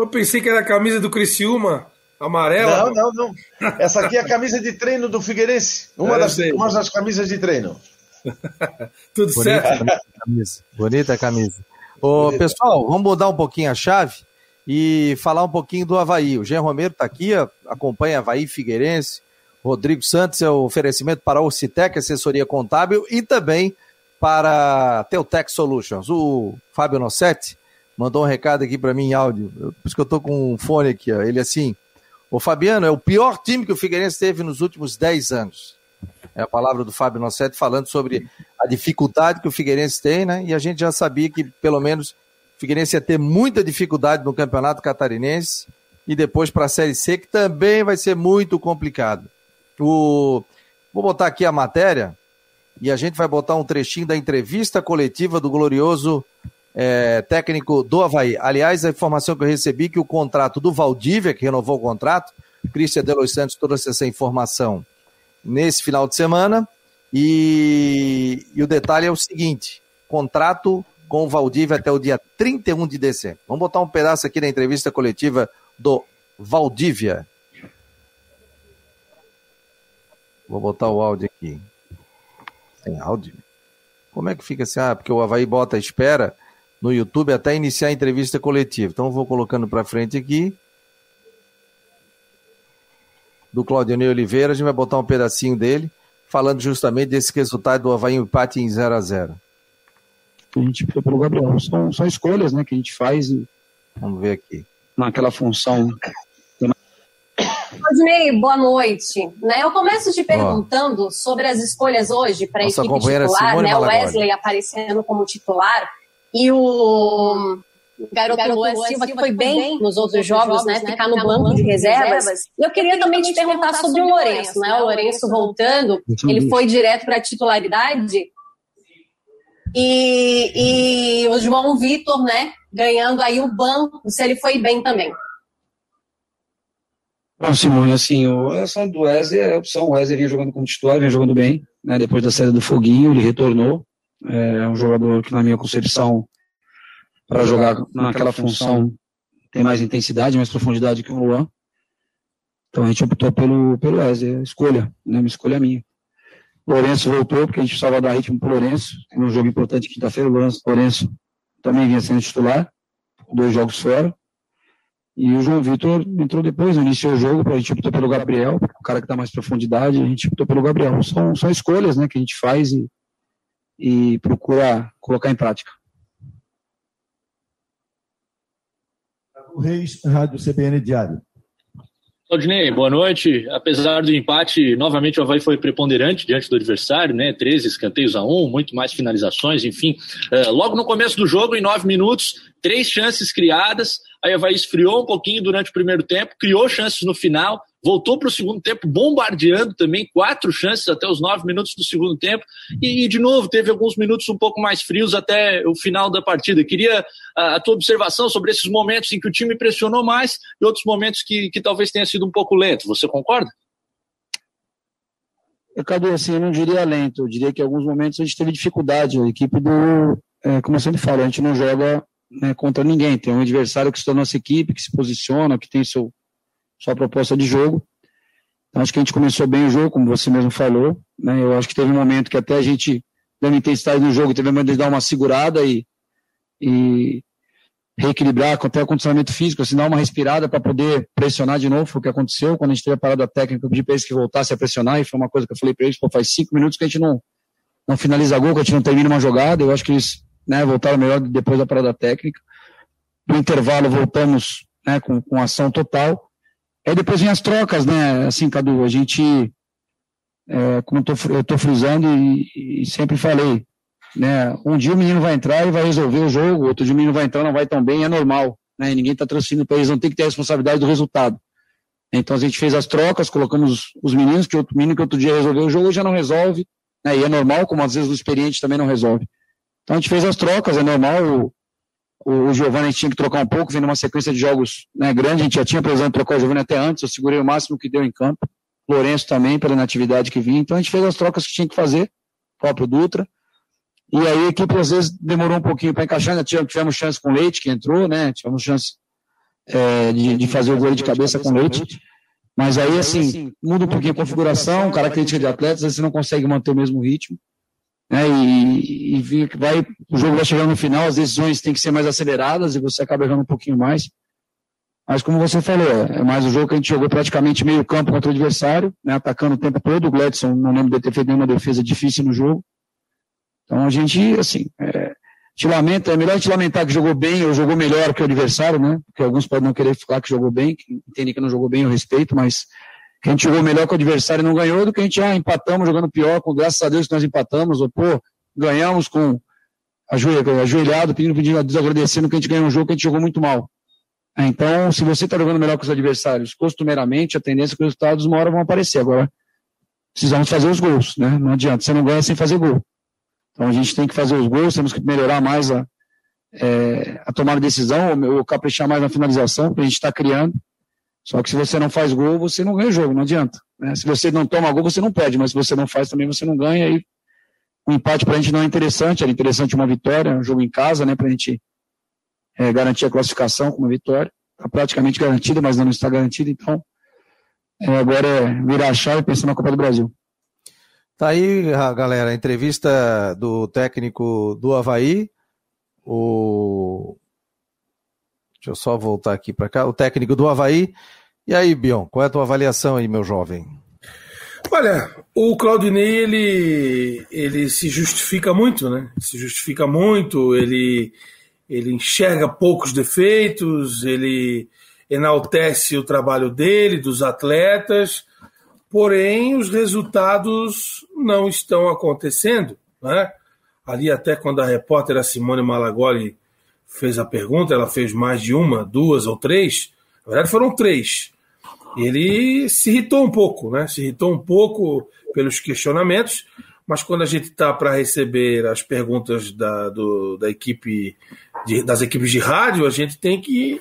Eu pensei que era a camisa do Criciúma, amarela. Não, não, não. Essa aqui é a camisa de treino do Figueirense. Uma, é, das, uma das camisas de treino. Tudo Bonita certo. Camisa. Bonita a camisa. Ô, Bonita. pessoal, vamos mudar um pouquinho a chave e falar um pouquinho do Havaí. O Jean Romero está aqui, acompanha Havaí Figueirense. Rodrigo Santos é o oferecimento para a Ocitec, assessoria contábil, e também para Teutec Solutions. O Fábio Nossetti mandou um recado aqui para mim em áudio, por isso que eu estou com um fone aqui. Ó. Ele assim, o Fabiano é o pior time que o Figueirense teve nos últimos 10 anos. É a palavra do Fábio Nossetti falando sobre a dificuldade que o Figueirense tem, né? E a gente já sabia que, pelo menos, o Figueirense ia ter muita dificuldade no Campeonato Catarinense e depois para a Série C, que também vai ser muito complicado. O... Vou botar aqui a matéria e a gente vai botar um trechinho da entrevista coletiva do glorioso é, técnico do Havaí. Aliás, a informação que eu recebi é que o contrato do Valdívia, que renovou o contrato, Cristian Delos Santos trouxe essa informação nesse final de semana. E, e o detalhe é o seguinte: contrato com o Valdívia até o dia 31 de dezembro. Vamos botar um pedaço aqui da entrevista coletiva do Valdívia. Vou botar o áudio aqui. Tem áudio? Como é que fica assim? Ah, porque o Havaí bota a espera no YouTube até iniciar a entrevista coletiva. Então vou colocando para frente aqui. Do Claudionei Oliveira, a gente vai botar um pedacinho dele, falando justamente desse resultado do Havaí empate em 0 a 0 A gente fica pelo Gabriel. São, são escolhas né, que a gente faz. E... Vamos ver aqui. Naquela função Rodney, boa noite. Né, eu começo te perguntando oh. sobre as escolhas hoje para a equipe titular, né? O Wesley aparecendo como titular e o garoto, garoto Luan Silva, que foi bem nos outros jogos, né? né? Ficar no banco de reservas. E eu queria também te perguntar sobre o Lourenço, né? O Lourenço voltando, ele foi direto para a titularidade. E, e o João Vitor, né? Ganhando aí o banco, se ele foi bem também. Bom, Simone, assim, a ação do Wesley é a opção. O Wesley vinha jogando como titular, vinha jogando bem, né? Depois da saída do Foguinho, ele retornou. É um jogador que, na minha concepção, para jogar naquela função, tem mais intensidade, mais profundidade que o Luan. Então a gente optou pelo, pelo Wesley, escolha, né? Uma escolha minha. O Lourenço voltou, porque a gente precisava dar ritmo pro Lourenço. Tem um jogo importante quinta-feira, o Lourenço também vinha sendo titular, dois jogos fora. E o João Vitor entrou depois, iniciou o jogo, a gente optou pelo Gabriel, o cara que dá mais profundidade, a gente optou pelo Gabriel. São, são escolhas né, que a gente faz e, e procura colocar em prática. Reis, Rádio CBN Diário. Claudinei, boa noite. Apesar do empate, novamente o Havaí foi preponderante diante do adversário, né? 13 escanteios a 1, muito mais finalizações, enfim. Uh, logo no começo do jogo, em nove minutos, três chances criadas. Aí o Havaí esfriou um pouquinho durante o primeiro tempo, criou chances no final, voltou para o segundo tempo bombardeando também, quatro chances até os nove minutos do segundo tempo, e, de novo teve alguns minutos um pouco mais frios até o final da partida. Queria a, a tua observação sobre esses momentos em que o time pressionou mais e outros momentos que, que talvez tenha sido um pouco lento. Você concorda? Cadu, assim, eu não diria lento, eu diria que em alguns momentos a gente teve dificuldade. A equipe do, é, como eu sempre falo, a gente não joga né, contra ninguém. Tem um adversário que está na nossa equipe, que se posiciona, que tem seu, sua proposta de jogo. Então, acho que a gente começou bem o jogo, como você mesmo falou. Né? Eu acho que teve um momento que até a gente uma intensidade no jogo, teve um momento de dar uma segurada e, e reequilibrar até o condicionamento físico, assim, dar uma respirada para poder pressionar de novo, foi o que aconteceu. Quando a gente teve a parada técnica, eu pedi para eles que voltassem a pressionar, e foi uma coisa que eu falei para eles, pô, faz cinco minutos que a gente não, não finaliza gol, que a gente não termina uma jogada, eu acho que eles né, voltaram melhor depois da parada técnica. No intervalo voltamos né, com, com ação total. Aí depois vem as trocas, né, assim, Cadu, a gente, é, como eu tô frisando e, e sempre falei, né? Um dia o menino vai entrar e vai resolver o jogo, outro dia o menino vai entrar não vai tão bem, é normal. Né? Ninguém está transferindo para eles, não tem que ter a responsabilidade do resultado. Então a gente fez as trocas, colocamos os meninos, que outro menino que outro dia resolveu o jogo já não resolve, né? e é normal, como às vezes o experiente também não resolve. Então a gente fez as trocas, é normal. O, Giovanni tinha que trocar um pouco, vendo uma sequência de jogos né, grande, a gente já tinha precisado trocar o Giovanni até antes, eu segurei o máximo que deu em campo. Lourenço também, pela inatividade que vinha. Então a gente fez as trocas que tinha que fazer, o próprio Dutra. E aí a equipe às vezes demorou um pouquinho para encaixar, ainda tivemos, tivemos chance com o Leite, que entrou, né? Tivemos chance é, de, de, fazer o gol de cabeça com o Leite. Mas aí, assim, muda um pouquinho a configuração, característica de atletas, você não consegue manter o mesmo ritmo. Né? E, e vai, o jogo vai chegando no final, as decisões têm que ser mais aceleradas e você acaba errando um pouquinho mais. Mas como você falou, é mais um jogo que a gente jogou praticamente meio campo contra o adversário, né? atacando o tempo todo. O Gledson não lembro de ter feito nenhuma defesa difícil no jogo. Então a gente, assim, é, te lamenta, é melhor gente lamentar que jogou bem ou jogou melhor que o adversário, né? Porque alguns podem não querer falar que jogou bem, que entendem que não jogou bem, eu respeito, mas que a gente jogou melhor que o adversário e não ganhou do que a gente, ah, empatamos jogando pior, com graças a Deus que nós empatamos, ou pô, ganhamos com ajoelhado, pedindo, pedindo, desagradecendo que a gente ganhou um jogo que a gente jogou muito mal. É, então, se você está jogando melhor que os adversários, costumeiramente, a tendência é que os resultados uma hora vão aparecer. Agora, precisamos fazer os gols, né? Não adianta, você não ganha sem fazer gol. Então a gente tem que fazer os gols, temos que melhorar mais a, é, a tomar decisão, ou, caprichar mais na finalização, que a gente está criando. Só que se você não faz gol, você não ganha o jogo, não adianta. Né? Se você não toma gol, você não perde, mas se você não faz também, você não ganha. E o empate para a gente não é interessante, era interessante uma vitória, um jogo em casa, né, para a gente é, garantir a classificação com uma vitória. Está praticamente garantida, mas não está garantida, então é, agora é virar a chave e pensar na Copa do Brasil. Tá aí, galera, a entrevista do técnico do Havaí, o. Deixa eu só voltar aqui para cá, o técnico do Havaí. E aí, Bion, qual é a tua avaliação aí, meu jovem? Olha, o Claudinei, ele, ele se justifica muito, né? Se justifica muito, ele, ele enxerga poucos defeitos, ele enaltece o trabalho dele, dos atletas, porém os resultados não estão acontecendo. Né? Ali, até quando a repórter a Simone Malagoli fez a pergunta, ela fez mais de uma, duas ou três, na verdade foram três. Ele se irritou um pouco, né? se irritou um pouco pelos questionamentos, mas quando a gente está para receber as perguntas da, do, da equipe de, das equipes de rádio, a gente tem que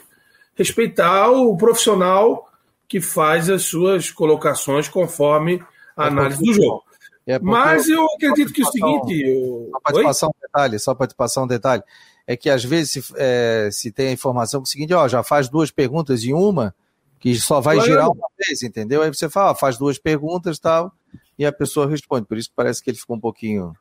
respeitar o profissional que faz as suas colocações conforme a é análise do jogo. É Mas eu acredito que é o seguinte. Eu... Só para te passar um detalhe, só para te passar um detalhe. É que às vezes se, é, se tem a informação que é o seguinte, ó, já faz duas perguntas em uma, que só vai claro. girar uma vez, entendeu? Aí você fala, ó, faz duas perguntas tal, e a pessoa responde. Por isso que parece que ele ficou um pouquinho.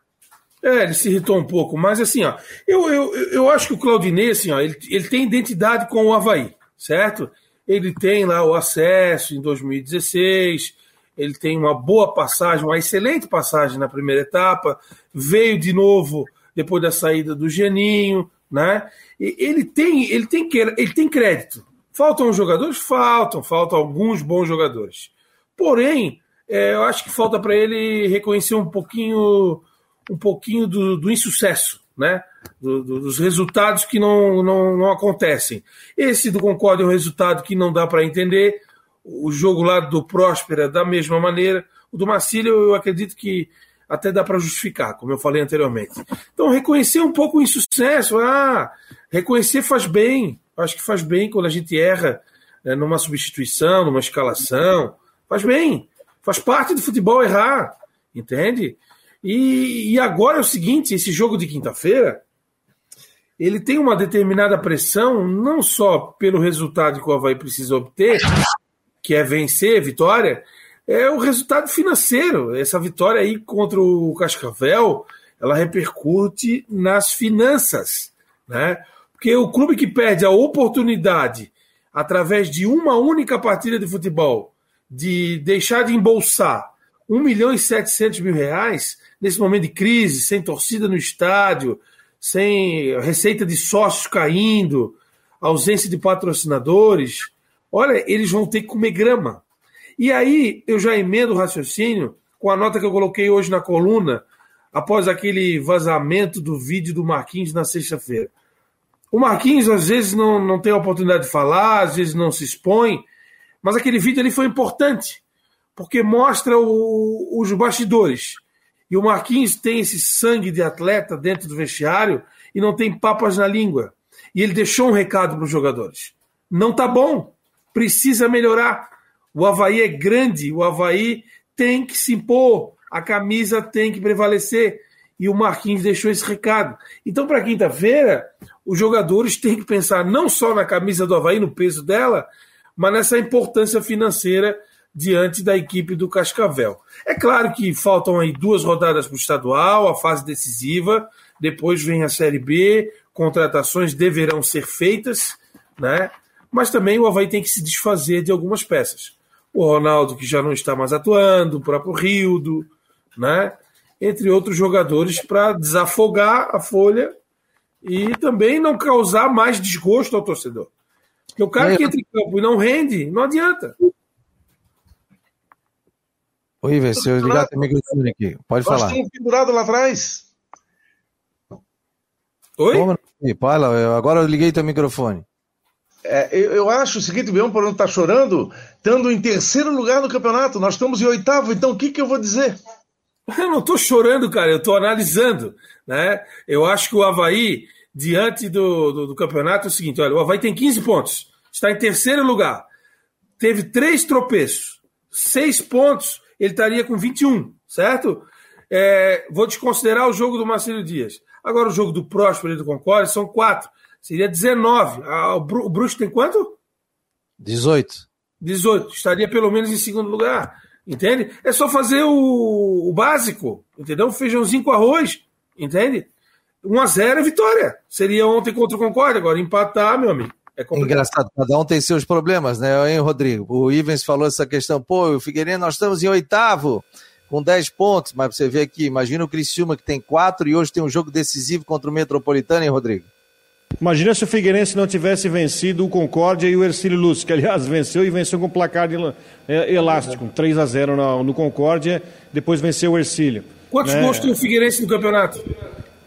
É, ele se irritou um pouco, mas assim, ó, eu, eu, eu acho que o Claudinei, assim, ó, ele, ele tem identidade com o Havaí, certo? Ele tem lá o acesso em 2016, ele tem uma boa passagem, uma excelente passagem na primeira etapa, veio de novo depois da saída do Geninho, né? E ele tem, ele tem, ele tem crédito. Faltam jogadores? Faltam, faltam alguns bons jogadores. Porém, é, eu acho que falta para ele reconhecer um pouquinho, um pouquinho do, do insucesso, né? Do, do, dos resultados que não, não, não acontecem. Esse do Concorde é um resultado que não dá para entender. O jogo lá do Próspera, da mesma maneira. O do Marcílio, eu acredito que até dá para justificar, como eu falei anteriormente. Então, reconhecer um pouco o insucesso, ah, reconhecer faz bem. Acho que faz bem quando a gente erra né, numa substituição, numa escalação. Faz bem. Faz parte do futebol errar. entende? E, e agora é o seguinte: esse jogo de quinta-feira ele tem uma determinada pressão, não só pelo resultado que o Havaí precisa obter, que é vencer, vitória, é o resultado financeiro. Essa vitória aí contra o Cascavel, ela repercute nas finanças, né? Porque o clube que perde a oportunidade, através de uma única partida de futebol, de deixar de embolsar 1 milhão e 700 mil reais, nesse momento de crise, sem torcida no estádio, sem receita de sócios caindo, ausência de patrocinadores, olha, eles vão ter que comer grama. E aí eu já emendo o raciocínio com a nota que eu coloquei hoje na coluna, após aquele vazamento do vídeo do Marquinhos na sexta-feira. O Marquinhos às vezes não, não tem a oportunidade de falar, às vezes não se expõe, mas aquele vídeo ali foi importante, porque mostra o, os bastidores. E o Marquinhos tem esse sangue de atleta dentro do vestiário e não tem papas na língua. E ele deixou um recado para os jogadores. Não tá bom, precisa melhorar. O Havaí é grande, o Havaí tem que se impor, a camisa tem que prevalecer. E o Marquinhos deixou esse recado. Então, para quinta-feira, os jogadores têm que pensar não só na camisa do Havaí, no peso dela, mas nessa importância financeira diante da equipe do Cascavel. É claro que faltam aí duas rodadas para o estadual, a fase decisiva, depois vem a Série B, contratações deverão ser feitas, né? Mas também o Havaí tem que se desfazer de algumas peças. O Ronaldo, que já não está mais atuando, o próprio Rildo, né? Entre outros jogadores, para desafogar a folha e também não causar mais desgosto ao torcedor. Porque o cara que entra em campo e não rende, não adianta. Oi, Ives, se eu ligar o microfone aqui, pode Nós falar. Nós pendurado lá atrás. Oi? Como Fala, agora eu liguei teu microfone. É, eu, eu, acho o seguinte, o Bião por não estar chorando, estando em terceiro lugar no campeonato, nós estamos em oitavo, então o que, que eu vou dizer? Eu não estou chorando, cara, eu estou analisando. Né? Eu acho que o Havaí, diante do, do, do, campeonato, é o seguinte: olha, o Havaí tem 15 pontos, está em terceiro lugar, teve três tropeços, seis pontos ele estaria com 21, certo? É, vou desconsiderar o jogo do Marcelo Dias. Agora, o jogo do Próspero e do Concorde são quatro. Seria 19. Ah, o Bruxo tem quanto? 18. 18. Estaria pelo menos em segundo lugar. Entende? É só fazer o, o básico. Entendeu? Feijãozinho com arroz. Entende? 1x0 é vitória. Seria ontem contra o Concorde. Agora, empatar, meu amigo. É Engraçado, cada um tem seus problemas, né, hein, Rodrigo? O Ivens falou essa questão, pô, o Figueiredo, nós estamos em oitavo, com 10 pontos, mas você vê aqui, imagina o Criciúma que tem 4 e hoje tem um jogo decisivo contra o Metropolitano, hein, Rodrigo? Imagina se o Figueirense não tivesse vencido o Concórdia e o Ercílio Lúcio, que aliás venceu e venceu com placar de, é, elástico, 3 a 0 no, no Concórdia, depois venceu o Ercílio. Quantos né? gols tem o Figueirense no campeonato?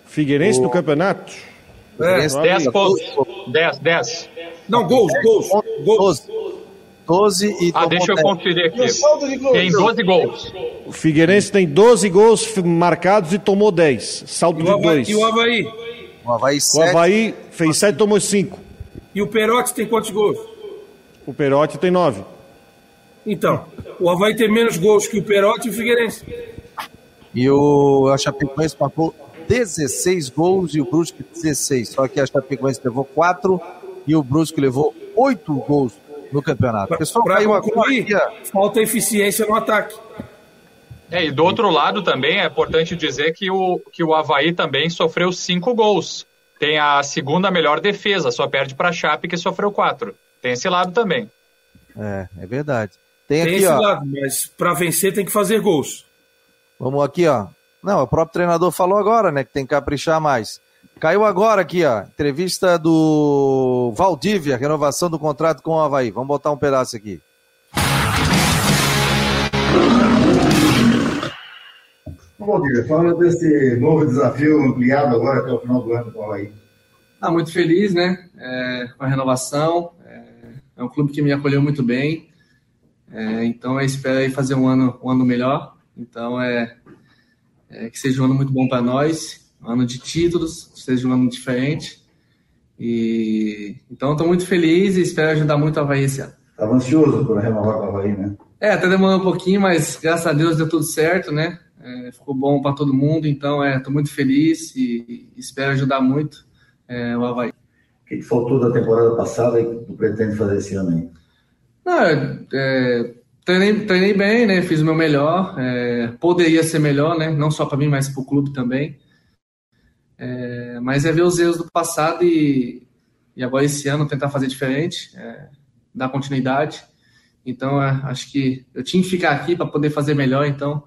Figueirense o... no campeonato? É, 10 pontos. 10, 10. Não, gols, gols. gols. 12 e Ah, deixa eu conferir aqui. Tem 12 gols. O Figueirense tem 12 gols marcados e tomou 10. Saldo de 2. E o Havaí? O Havaí, 7. o Havaí fez 7 e tomou 5. E o Perotti tem quantos gols? O Perotti tem 9. Então, o Havaí tem menos gols que o Perotti e o Figueirense. E o Chapecoense marcou 16 gols e o Brusque 16. Só que a Chapecoense levou 4 e o Brusque levou 8 gols no campeonato. Pessoal, para concluir, falta eficiência no ataque. É, e do outro lado também é importante dizer que o, que o Havaí também sofreu cinco gols. Tem a segunda melhor defesa, só perde para a Chape que sofreu quatro. Tem esse lado também. É, é verdade. Tem, tem aqui, esse ó, lado, mas para vencer tem que fazer gols. Vamos aqui, ó. Não, o próprio treinador falou agora, né, que tem que caprichar mais. Caiu agora aqui, ó. Entrevista do Valdívia, renovação do contrato com o Havaí. Vamos botar um pedaço aqui. Valdívia, fala desse novo desafio ampliado agora até o final do ano com o Havaí. Ah, muito feliz, né? É, com a renovação. É, é, um clube que me acolheu muito bem. É, então eu espero fazer um ano, um ano melhor. Então é, é que seja um ano muito bom para nós um ano de títulos, seja um ano diferente. E então estou muito feliz e espero ajudar muito a Havaí esse ano. Estava ansioso por renovar com a Havaí, né? É, até demorou um pouquinho, mas graças a Deus deu tudo certo, né? É, ficou bom para todo mundo, então estou é, muito feliz e, espero ajudar muito é, o Havaí. O que, faltou da temporada passada e tu pretende fazer esse ano aí? Não, é, treinei, treinei bem, né? Fiz o meu melhor. É, poderia ser melhor, né? Não só para mim, mas para o clube também. É, mas é ver os erros do passado e, e agora esse ano tentar fazer diferente, é, dar continuidade. Então, é, acho que eu tinha que ficar aqui para poder fazer melhor. Então,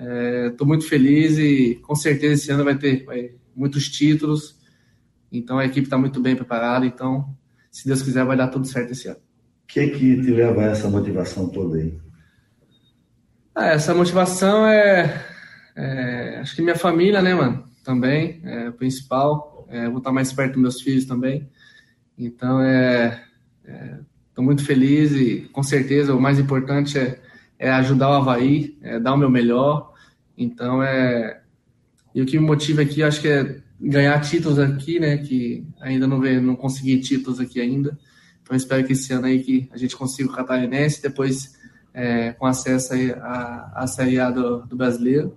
estou é, muito feliz e com certeza esse ano vai ter vai, muitos títulos. Então, a equipe está muito bem preparada. Então, se Deus quiser, vai dar tudo certo esse ano. O que, que te leva a essa motivação toda aí? Ah, essa motivação é, é, Acho que minha família, né, mano? Também, é o principal. É, vou estar mais perto dos meus filhos também. Então, é. Estou é, muito feliz e, com certeza, o mais importante é, é ajudar o Havaí, é dar o meu melhor. Então, é. E o que me motiva aqui, acho que é ganhar títulos aqui, né? Que ainda não, vê, não consegui títulos aqui ainda. Então espero que esse ano aí que a gente consiga o Catarinense, depois é, com acesso aí à, à Série A do, do, Brasileiro.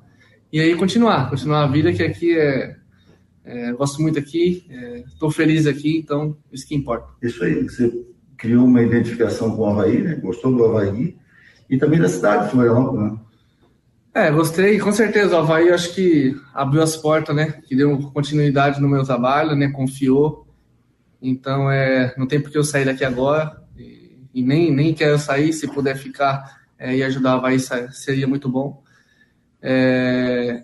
E aí continuar, continuar a vida, que aqui é, é gosto muito aqui, estou é, feliz aqui, então isso que importa. Isso aí, você criou uma identificação com o Havaí, né? Gostou do Havaí e também da cidade de Florianópolis, né? É, gostei, com certeza. O Havaí acho que abriu as portas, né? Que deu continuidade no meu trabalho, né? Confiou. Então, é, não tem por que eu sair daqui agora e, e nem, nem quero sair. Se puder ficar é, e ajudar a Havaí, seria muito bom. É,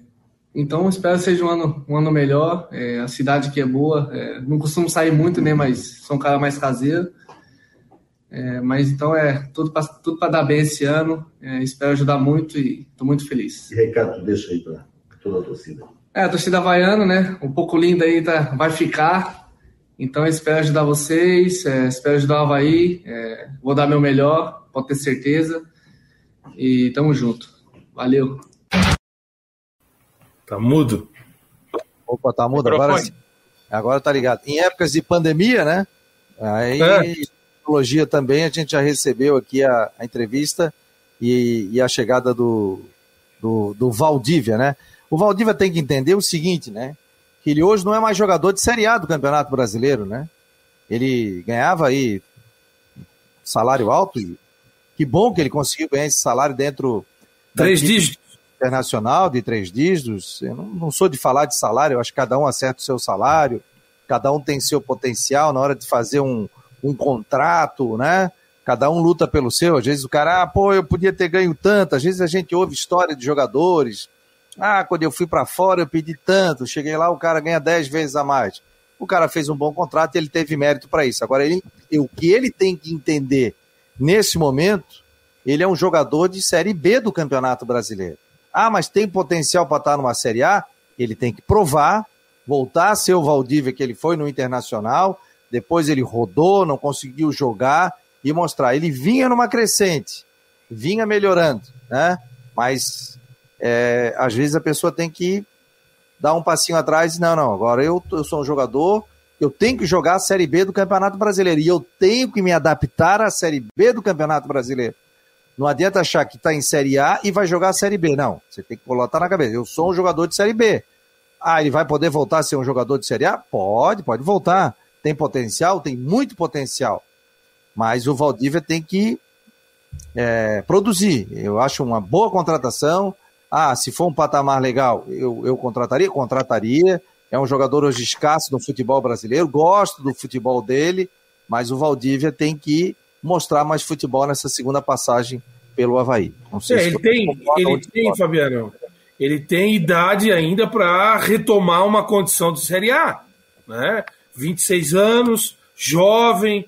então, espero que seja um ano, um ano melhor. É, a cidade que é boa. É, não costumo sair muito, né? Mas sou um cara mais caseiro. É, mas então é tudo para tudo dar bem esse ano. É, espero ajudar muito e estou muito feliz. E recado deixa aí para toda a torcida? É, a torcida havaiana, né? Um pouco linda aí, tá, vai ficar. Então, espero ajudar vocês, é, espero ajudar o Havaí, é, vou dar meu melhor, pode ter certeza. E tamo junto. Valeu. Tá mudo? Opa, tá mudo agora sim. Agora tá ligado. Em épocas de pandemia, né? Aí, é. Tecnologia também, a gente já recebeu aqui a, a entrevista e, e, a chegada do, do, do Valdívia, né? O Valdívia tem que entender o seguinte, né? que ele hoje não é mais jogador de Série A do Campeonato Brasileiro, né? Ele ganhava aí salário alto e que bom que ele conseguiu ganhar esse salário dentro três dígitos internacional de três dígitos. Eu não, não, sou de falar de salário, eu acho que cada um acerta o seu salário, cada um tem seu potencial na hora de fazer um, um contrato, né? Cada um luta pelo seu. Às vezes o cara, ah, pô, eu podia ter ganho tanto. Às vezes a gente ouve história de jogadores ah, quando eu fui para fora eu pedi tanto, cheguei lá o cara ganha 10 vezes a mais. O cara fez um bom contrato e ele teve mérito para isso. Agora, ele, o que ele tem que entender nesse momento, ele é um jogador de Série B do Campeonato Brasileiro. Ah, mas tem potencial para estar numa Série A? Ele tem que provar, voltar a ser o Valdívia que ele foi no Internacional, depois ele rodou, não conseguiu jogar e mostrar. Ele vinha numa crescente, vinha melhorando, né? Mas é, às vezes a pessoa tem que dar um passinho atrás e não, não, agora eu, eu sou um jogador, eu tenho que jogar a Série B do Campeonato Brasileiro e eu tenho que me adaptar à Série B do Campeonato Brasileiro. Não adianta achar que está em Série A e vai jogar a Série B. Não, você tem que colocar na cabeça. Eu sou um jogador de Série B. Ah, ele vai poder voltar a ser um jogador de Série A? Pode, pode voltar. Tem potencial? Tem muito potencial. Mas o Valdívia tem que é, produzir. Eu acho uma boa contratação. Ah, se for um patamar legal, eu, eu contrataria? Contrataria. É um jogador hoje escasso no futebol brasileiro, gosto do futebol dele, mas o Valdívia tem que mostrar mais futebol nessa segunda passagem pelo Havaí. Não sei é, se ele tem, ele tem Fabiano, ele tem idade ainda para retomar uma condição de Série A. Né? 26 anos, jovem,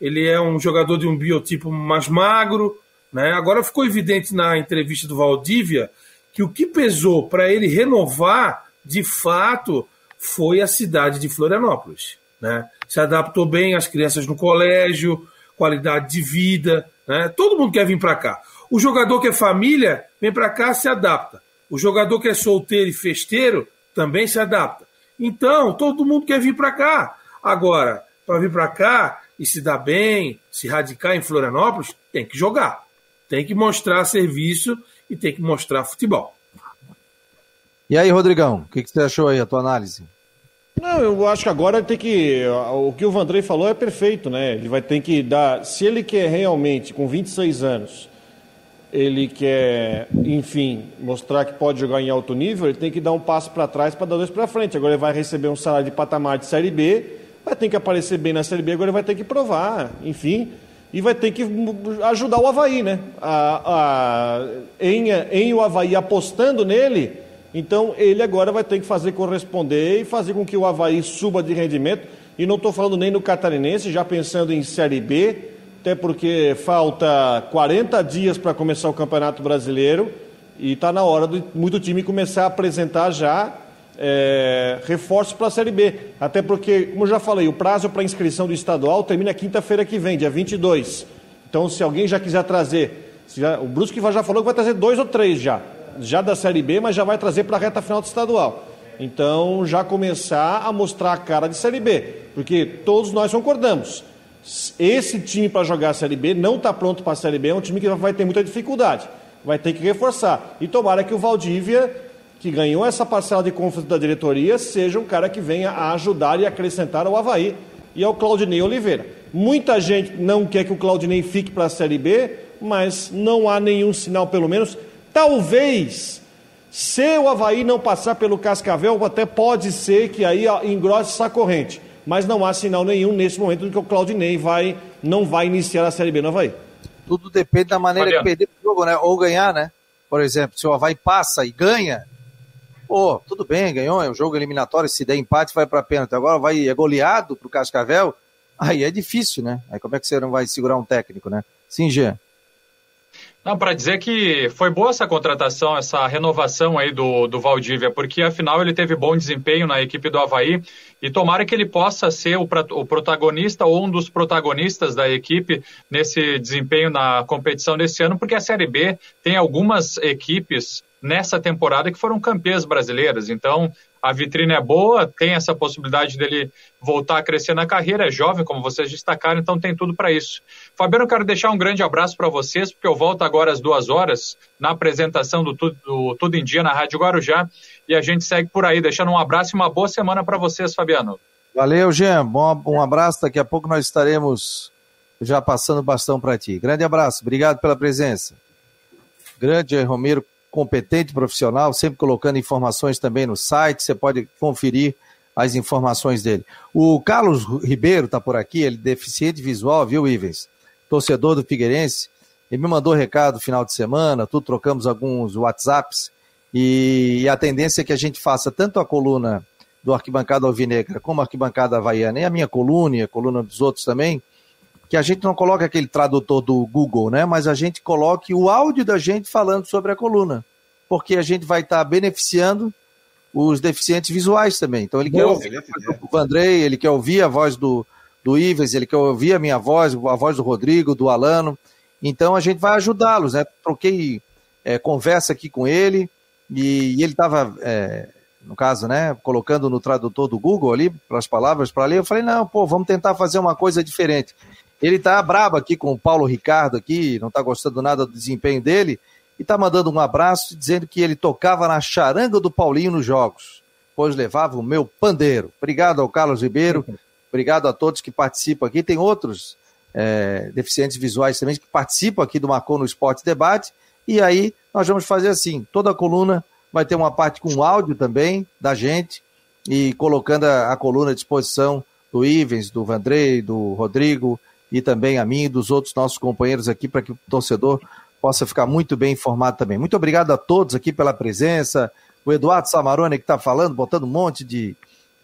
ele é um jogador de um biotipo mais magro. Né? Agora ficou evidente na entrevista do Valdívia que o que pesou para ele renovar, de fato, foi a cidade de Florianópolis. Né? Se adaptou bem às crianças no colégio, qualidade de vida. Né? Todo mundo quer vir para cá. O jogador que é família vem para cá se adapta. O jogador que é solteiro e festeiro também se adapta. Então, todo mundo quer vir para cá. Agora, para vir para cá e se dar bem, se radicar em Florianópolis, tem que jogar. Tem que mostrar serviço e tem que mostrar futebol. E aí, Rodrigão, o que, que você achou aí, a tua análise? Não, eu acho que agora tem que. O que o Vandrei falou é perfeito, né? Ele vai ter que dar. Se ele quer realmente, com 26 anos, ele quer, enfim, mostrar que pode jogar em alto nível, ele tem que dar um passo para trás para dar dois para frente. Agora ele vai receber um salário de patamar de Série B, vai ter que aparecer bem na Série B, agora ele vai ter que provar, enfim, e vai ter que ajudar o Havaí, né? A, a, em, em o Havaí apostando nele então ele agora vai ter que fazer corresponder e fazer com que o Havaí suba de rendimento. E não estou falando nem no catarinense, já pensando em Série B, até porque falta 40 dias para começar o Campeonato Brasileiro e está na hora de muito time começar a apresentar já é, reforços para a Série B. Até porque, como já falei, o prazo para inscrição do estadual termina quinta-feira que vem, dia 22. Então, se alguém já quiser trazer, já, o Brusque já falou que vai trazer dois ou três já já da Série B, mas já vai trazer para a reta final do estadual. Então, já começar a mostrar a cara de Série B, porque todos nós concordamos. Esse time para jogar a Série B não está pronto para a Série B, é um time que vai ter muita dificuldade, vai ter que reforçar. E tomara que o Valdívia, que ganhou essa parcela de confiança da diretoria, seja um cara que venha a ajudar e acrescentar ao Havaí e ao Claudinei Oliveira. Muita gente não quer que o Claudinei fique para a Série B, mas não há nenhum sinal, pelo menos, Talvez, se o Havaí não passar pelo Cascavel, até pode ser que aí engrosse essa corrente. Mas não há sinal nenhum nesse momento de que o Claudinei vai, não vai iniciar a Série B no Havaí. Tudo depende da maneira que perder o jogo, né? Ou ganhar, né? Por exemplo, se o Havaí passa e ganha, pô, tudo bem, ganhou, é um jogo eliminatório, se der empate vai para pênalti. Agora vai é goleado pro Cascavel, aí é difícil, né? Aí como é que você não vai segurar um técnico, né? Sim, Jean. Não, para dizer que foi boa essa contratação, essa renovação aí do, do Valdívia, porque afinal ele teve bom desempenho na equipe do Havaí e tomara que ele possa ser o, o protagonista ou um dos protagonistas da equipe nesse desempenho na competição desse ano, porque a Série B tem algumas equipes nessa temporada que foram campeãs brasileiras. Então, a vitrine é boa, tem essa possibilidade dele voltar a crescer na carreira, é jovem, como vocês destacaram, então tem tudo para isso. Fabiano, quero deixar um grande abraço para vocês, porque eu volto agora às duas horas na apresentação do Tudo, do Tudo em Dia na Rádio Guarujá e a gente segue por aí, deixando um abraço e uma boa semana para vocês, Fabiano. Valeu, Jean. Bom, um abraço. Daqui a pouco nós estaremos já passando bastão para ti. Grande abraço. Obrigado pela presença. Grande Romero competente profissional, sempre colocando informações também no site, você pode conferir as informações dele. O Carlos Ribeiro está por aqui, ele é deficiente visual, viu, Ivens? Torcedor do Figueirense. Ele me mandou recado final de semana, tudo trocamos alguns WhatsApps e a tendência é que a gente faça tanto a coluna do Arquibancada Alvinegra como a Arquibancada Havaiana e a minha coluna e a coluna dos outros também, que a gente não coloque aquele tradutor do Google, né? Mas a gente coloque o áudio da gente falando sobre a coluna, porque a gente vai estar tá beneficiando os deficientes visuais também. Então ele quer ouvir o Vandrei, ele quer ouvir a voz do, do Ives, ele quer ouvir a minha voz, a voz do Rodrigo, do Alano. Então a gente vai ajudá-los, né? Troquei é, conversa aqui com ele e, e ele estava, é, no caso, né, colocando no tradutor do Google ali, para as palavras para ler. Eu falei, não, pô, vamos tentar fazer uma coisa diferente. Ele tá brabo aqui com o Paulo Ricardo aqui, não tá gostando nada do desempenho dele e tá mandando um abraço dizendo que ele tocava na charanga do Paulinho nos jogos, pois levava o meu pandeiro. Obrigado ao Carlos Ribeiro, obrigado a todos que participam aqui. Tem outros é, deficientes visuais também que participam aqui do Marcou no Esporte Debate. E aí nós vamos fazer assim: toda a coluna vai ter uma parte com áudio também da gente e colocando a, a coluna à disposição do Ivens, do Vandrei, do Rodrigo e também a mim e dos outros nossos companheiros aqui para que o torcedor possa ficar muito bem informado também. Muito obrigado a todos aqui pela presença. O Eduardo Samarone que está falando, botando um monte de,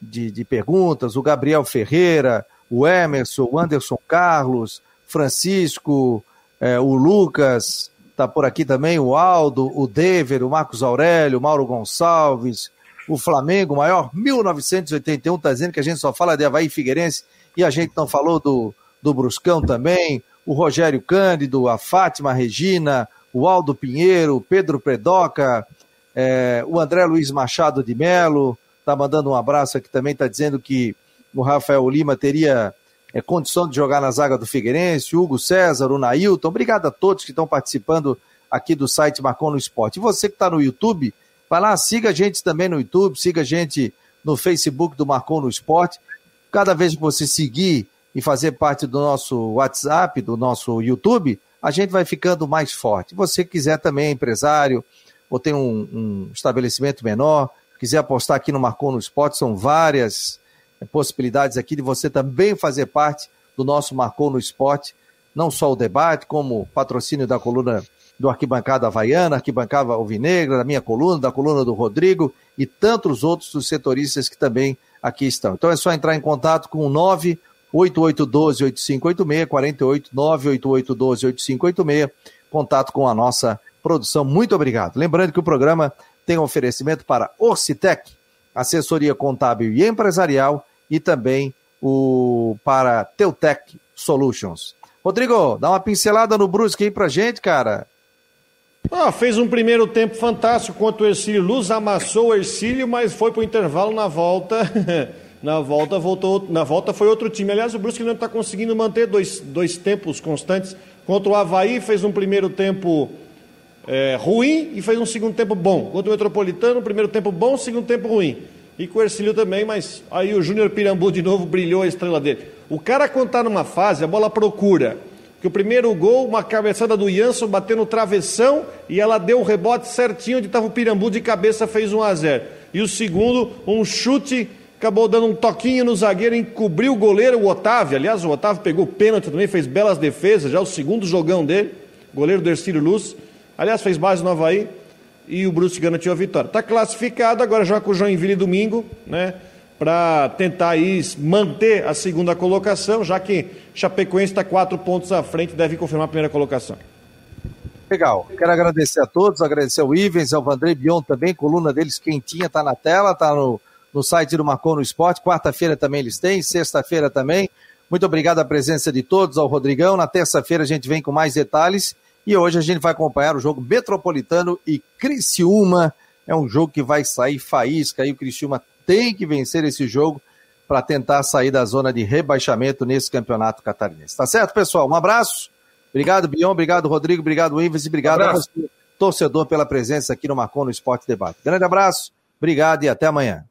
de, de, perguntas. O Gabriel Ferreira, o Emerson, o Anderson Carlos, Francisco, é, o Lucas, está por aqui também, o Aldo, o Dever, o Marcos Aurélio, o Mauro Gonçalves, o Flamengo, maior 1981, está dizendo que a gente só fala de Havaí Figueirense e a gente não falou do, do Bruscão também, o Rogério Cândido, a Fátima Regina, o Aldo Pinheiro, o Pedro Predoca, é, o André Luiz Machado de Melo, está mandando um abraço aqui também, está dizendo que o Rafael Lima teria é, condição de jogar na zaga do Figueirense, o Hugo César, o Nailton, obrigado a todos que estão participando aqui do site Marcon no Esporte. E você que está no YouTube, Vai lá, siga a gente também no YouTube, siga a gente no Facebook do Marcou no Esporte. Cada vez que você seguir e fazer parte do nosso WhatsApp, do nosso YouTube, a gente vai ficando mais forte. Você quiser também é empresário ou tem um, um estabelecimento menor, quiser apostar aqui no Marcou no Esporte, são várias é, possibilidades aqui de você também fazer parte do nosso Marcou no Esporte, não só o debate, como patrocínio da coluna do Arquibancada Havaiana, Arquibancada Alvinegra, da minha coluna, da coluna do Rodrigo e tantos outros dos setoristas que também aqui estão. Então é só entrar em contato com o 98812-8586, 48 98812-8586, contato com a nossa produção. Muito obrigado. Lembrando que o programa tem oferecimento para Orcitec, assessoria contábil e empresarial, e também o para Teutec Solutions. Rodrigo, dá uma pincelada no Brusque aí pra gente, cara. Ah, fez um primeiro tempo fantástico contra o Ercílio Luz, amassou o Ercílio, mas foi para o intervalo na volta. na volta voltou, na volta foi outro time. Aliás, o Brusque não está conseguindo manter dois, dois tempos constantes. Contra o Havaí fez um primeiro tempo é, ruim e fez um segundo tempo bom. Contra o Metropolitano, primeiro tempo bom, segundo tempo ruim. E com o Ercílio também, mas aí o Júnior Pirambu de novo brilhou a estrela dele. O cara quando está numa fase, a bola procura que o primeiro gol, uma cabeçada do Jansson, bateu no travessão e ela deu o rebote certinho onde estava o Pirambu de cabeça, fez 1 a 0 E o segundo, um chute, acabou dando um toquinho no zagueiro, encobriu o goleiro, o Otávio. Aliás, o Otávio pegou pênalti também, fez belas defesas, já o segundo jogão dele, goleiro do Ercílio Luz. Aliás, fez base no Havaí e o Brusque garantiu a vitória. Está classificado, agora joga com o Joinville domingo, né? para tentar aí manter a segunda colocação, já que Chapecoense está quatro pontos à frente, deve confirmar a primeira colocação. Legal. Quero agradecer a todos, agradecer ao Ivens, ao Vandré Bion também, coluna deles quentinha, está na tela, está no, no site do Marcou no Esporte. Quarta-feira também eles têm, sexta-feira também. Muito obrigado à presença de todos, ao Rodrigão. Na terça-feira a gente vem com mais detalhes e hoje a gente vai acompanhar o jogo Metropolitano e Criciúma. É um jogo que vai sair faísca e o Criciúma tem que vencer esse jogo para tentar sair da zona de rebaixamento nesse campeonato catarinense. Tá certo, pessoal? Um abraço. Obrigado, Bion. Obrigado, Rodrigo. Obrigado, Ives. E obrigado um a você, torcedor, pela presença aqui no Marcon no Esporte Debate. Grande abraço, obrigado e até amanhã.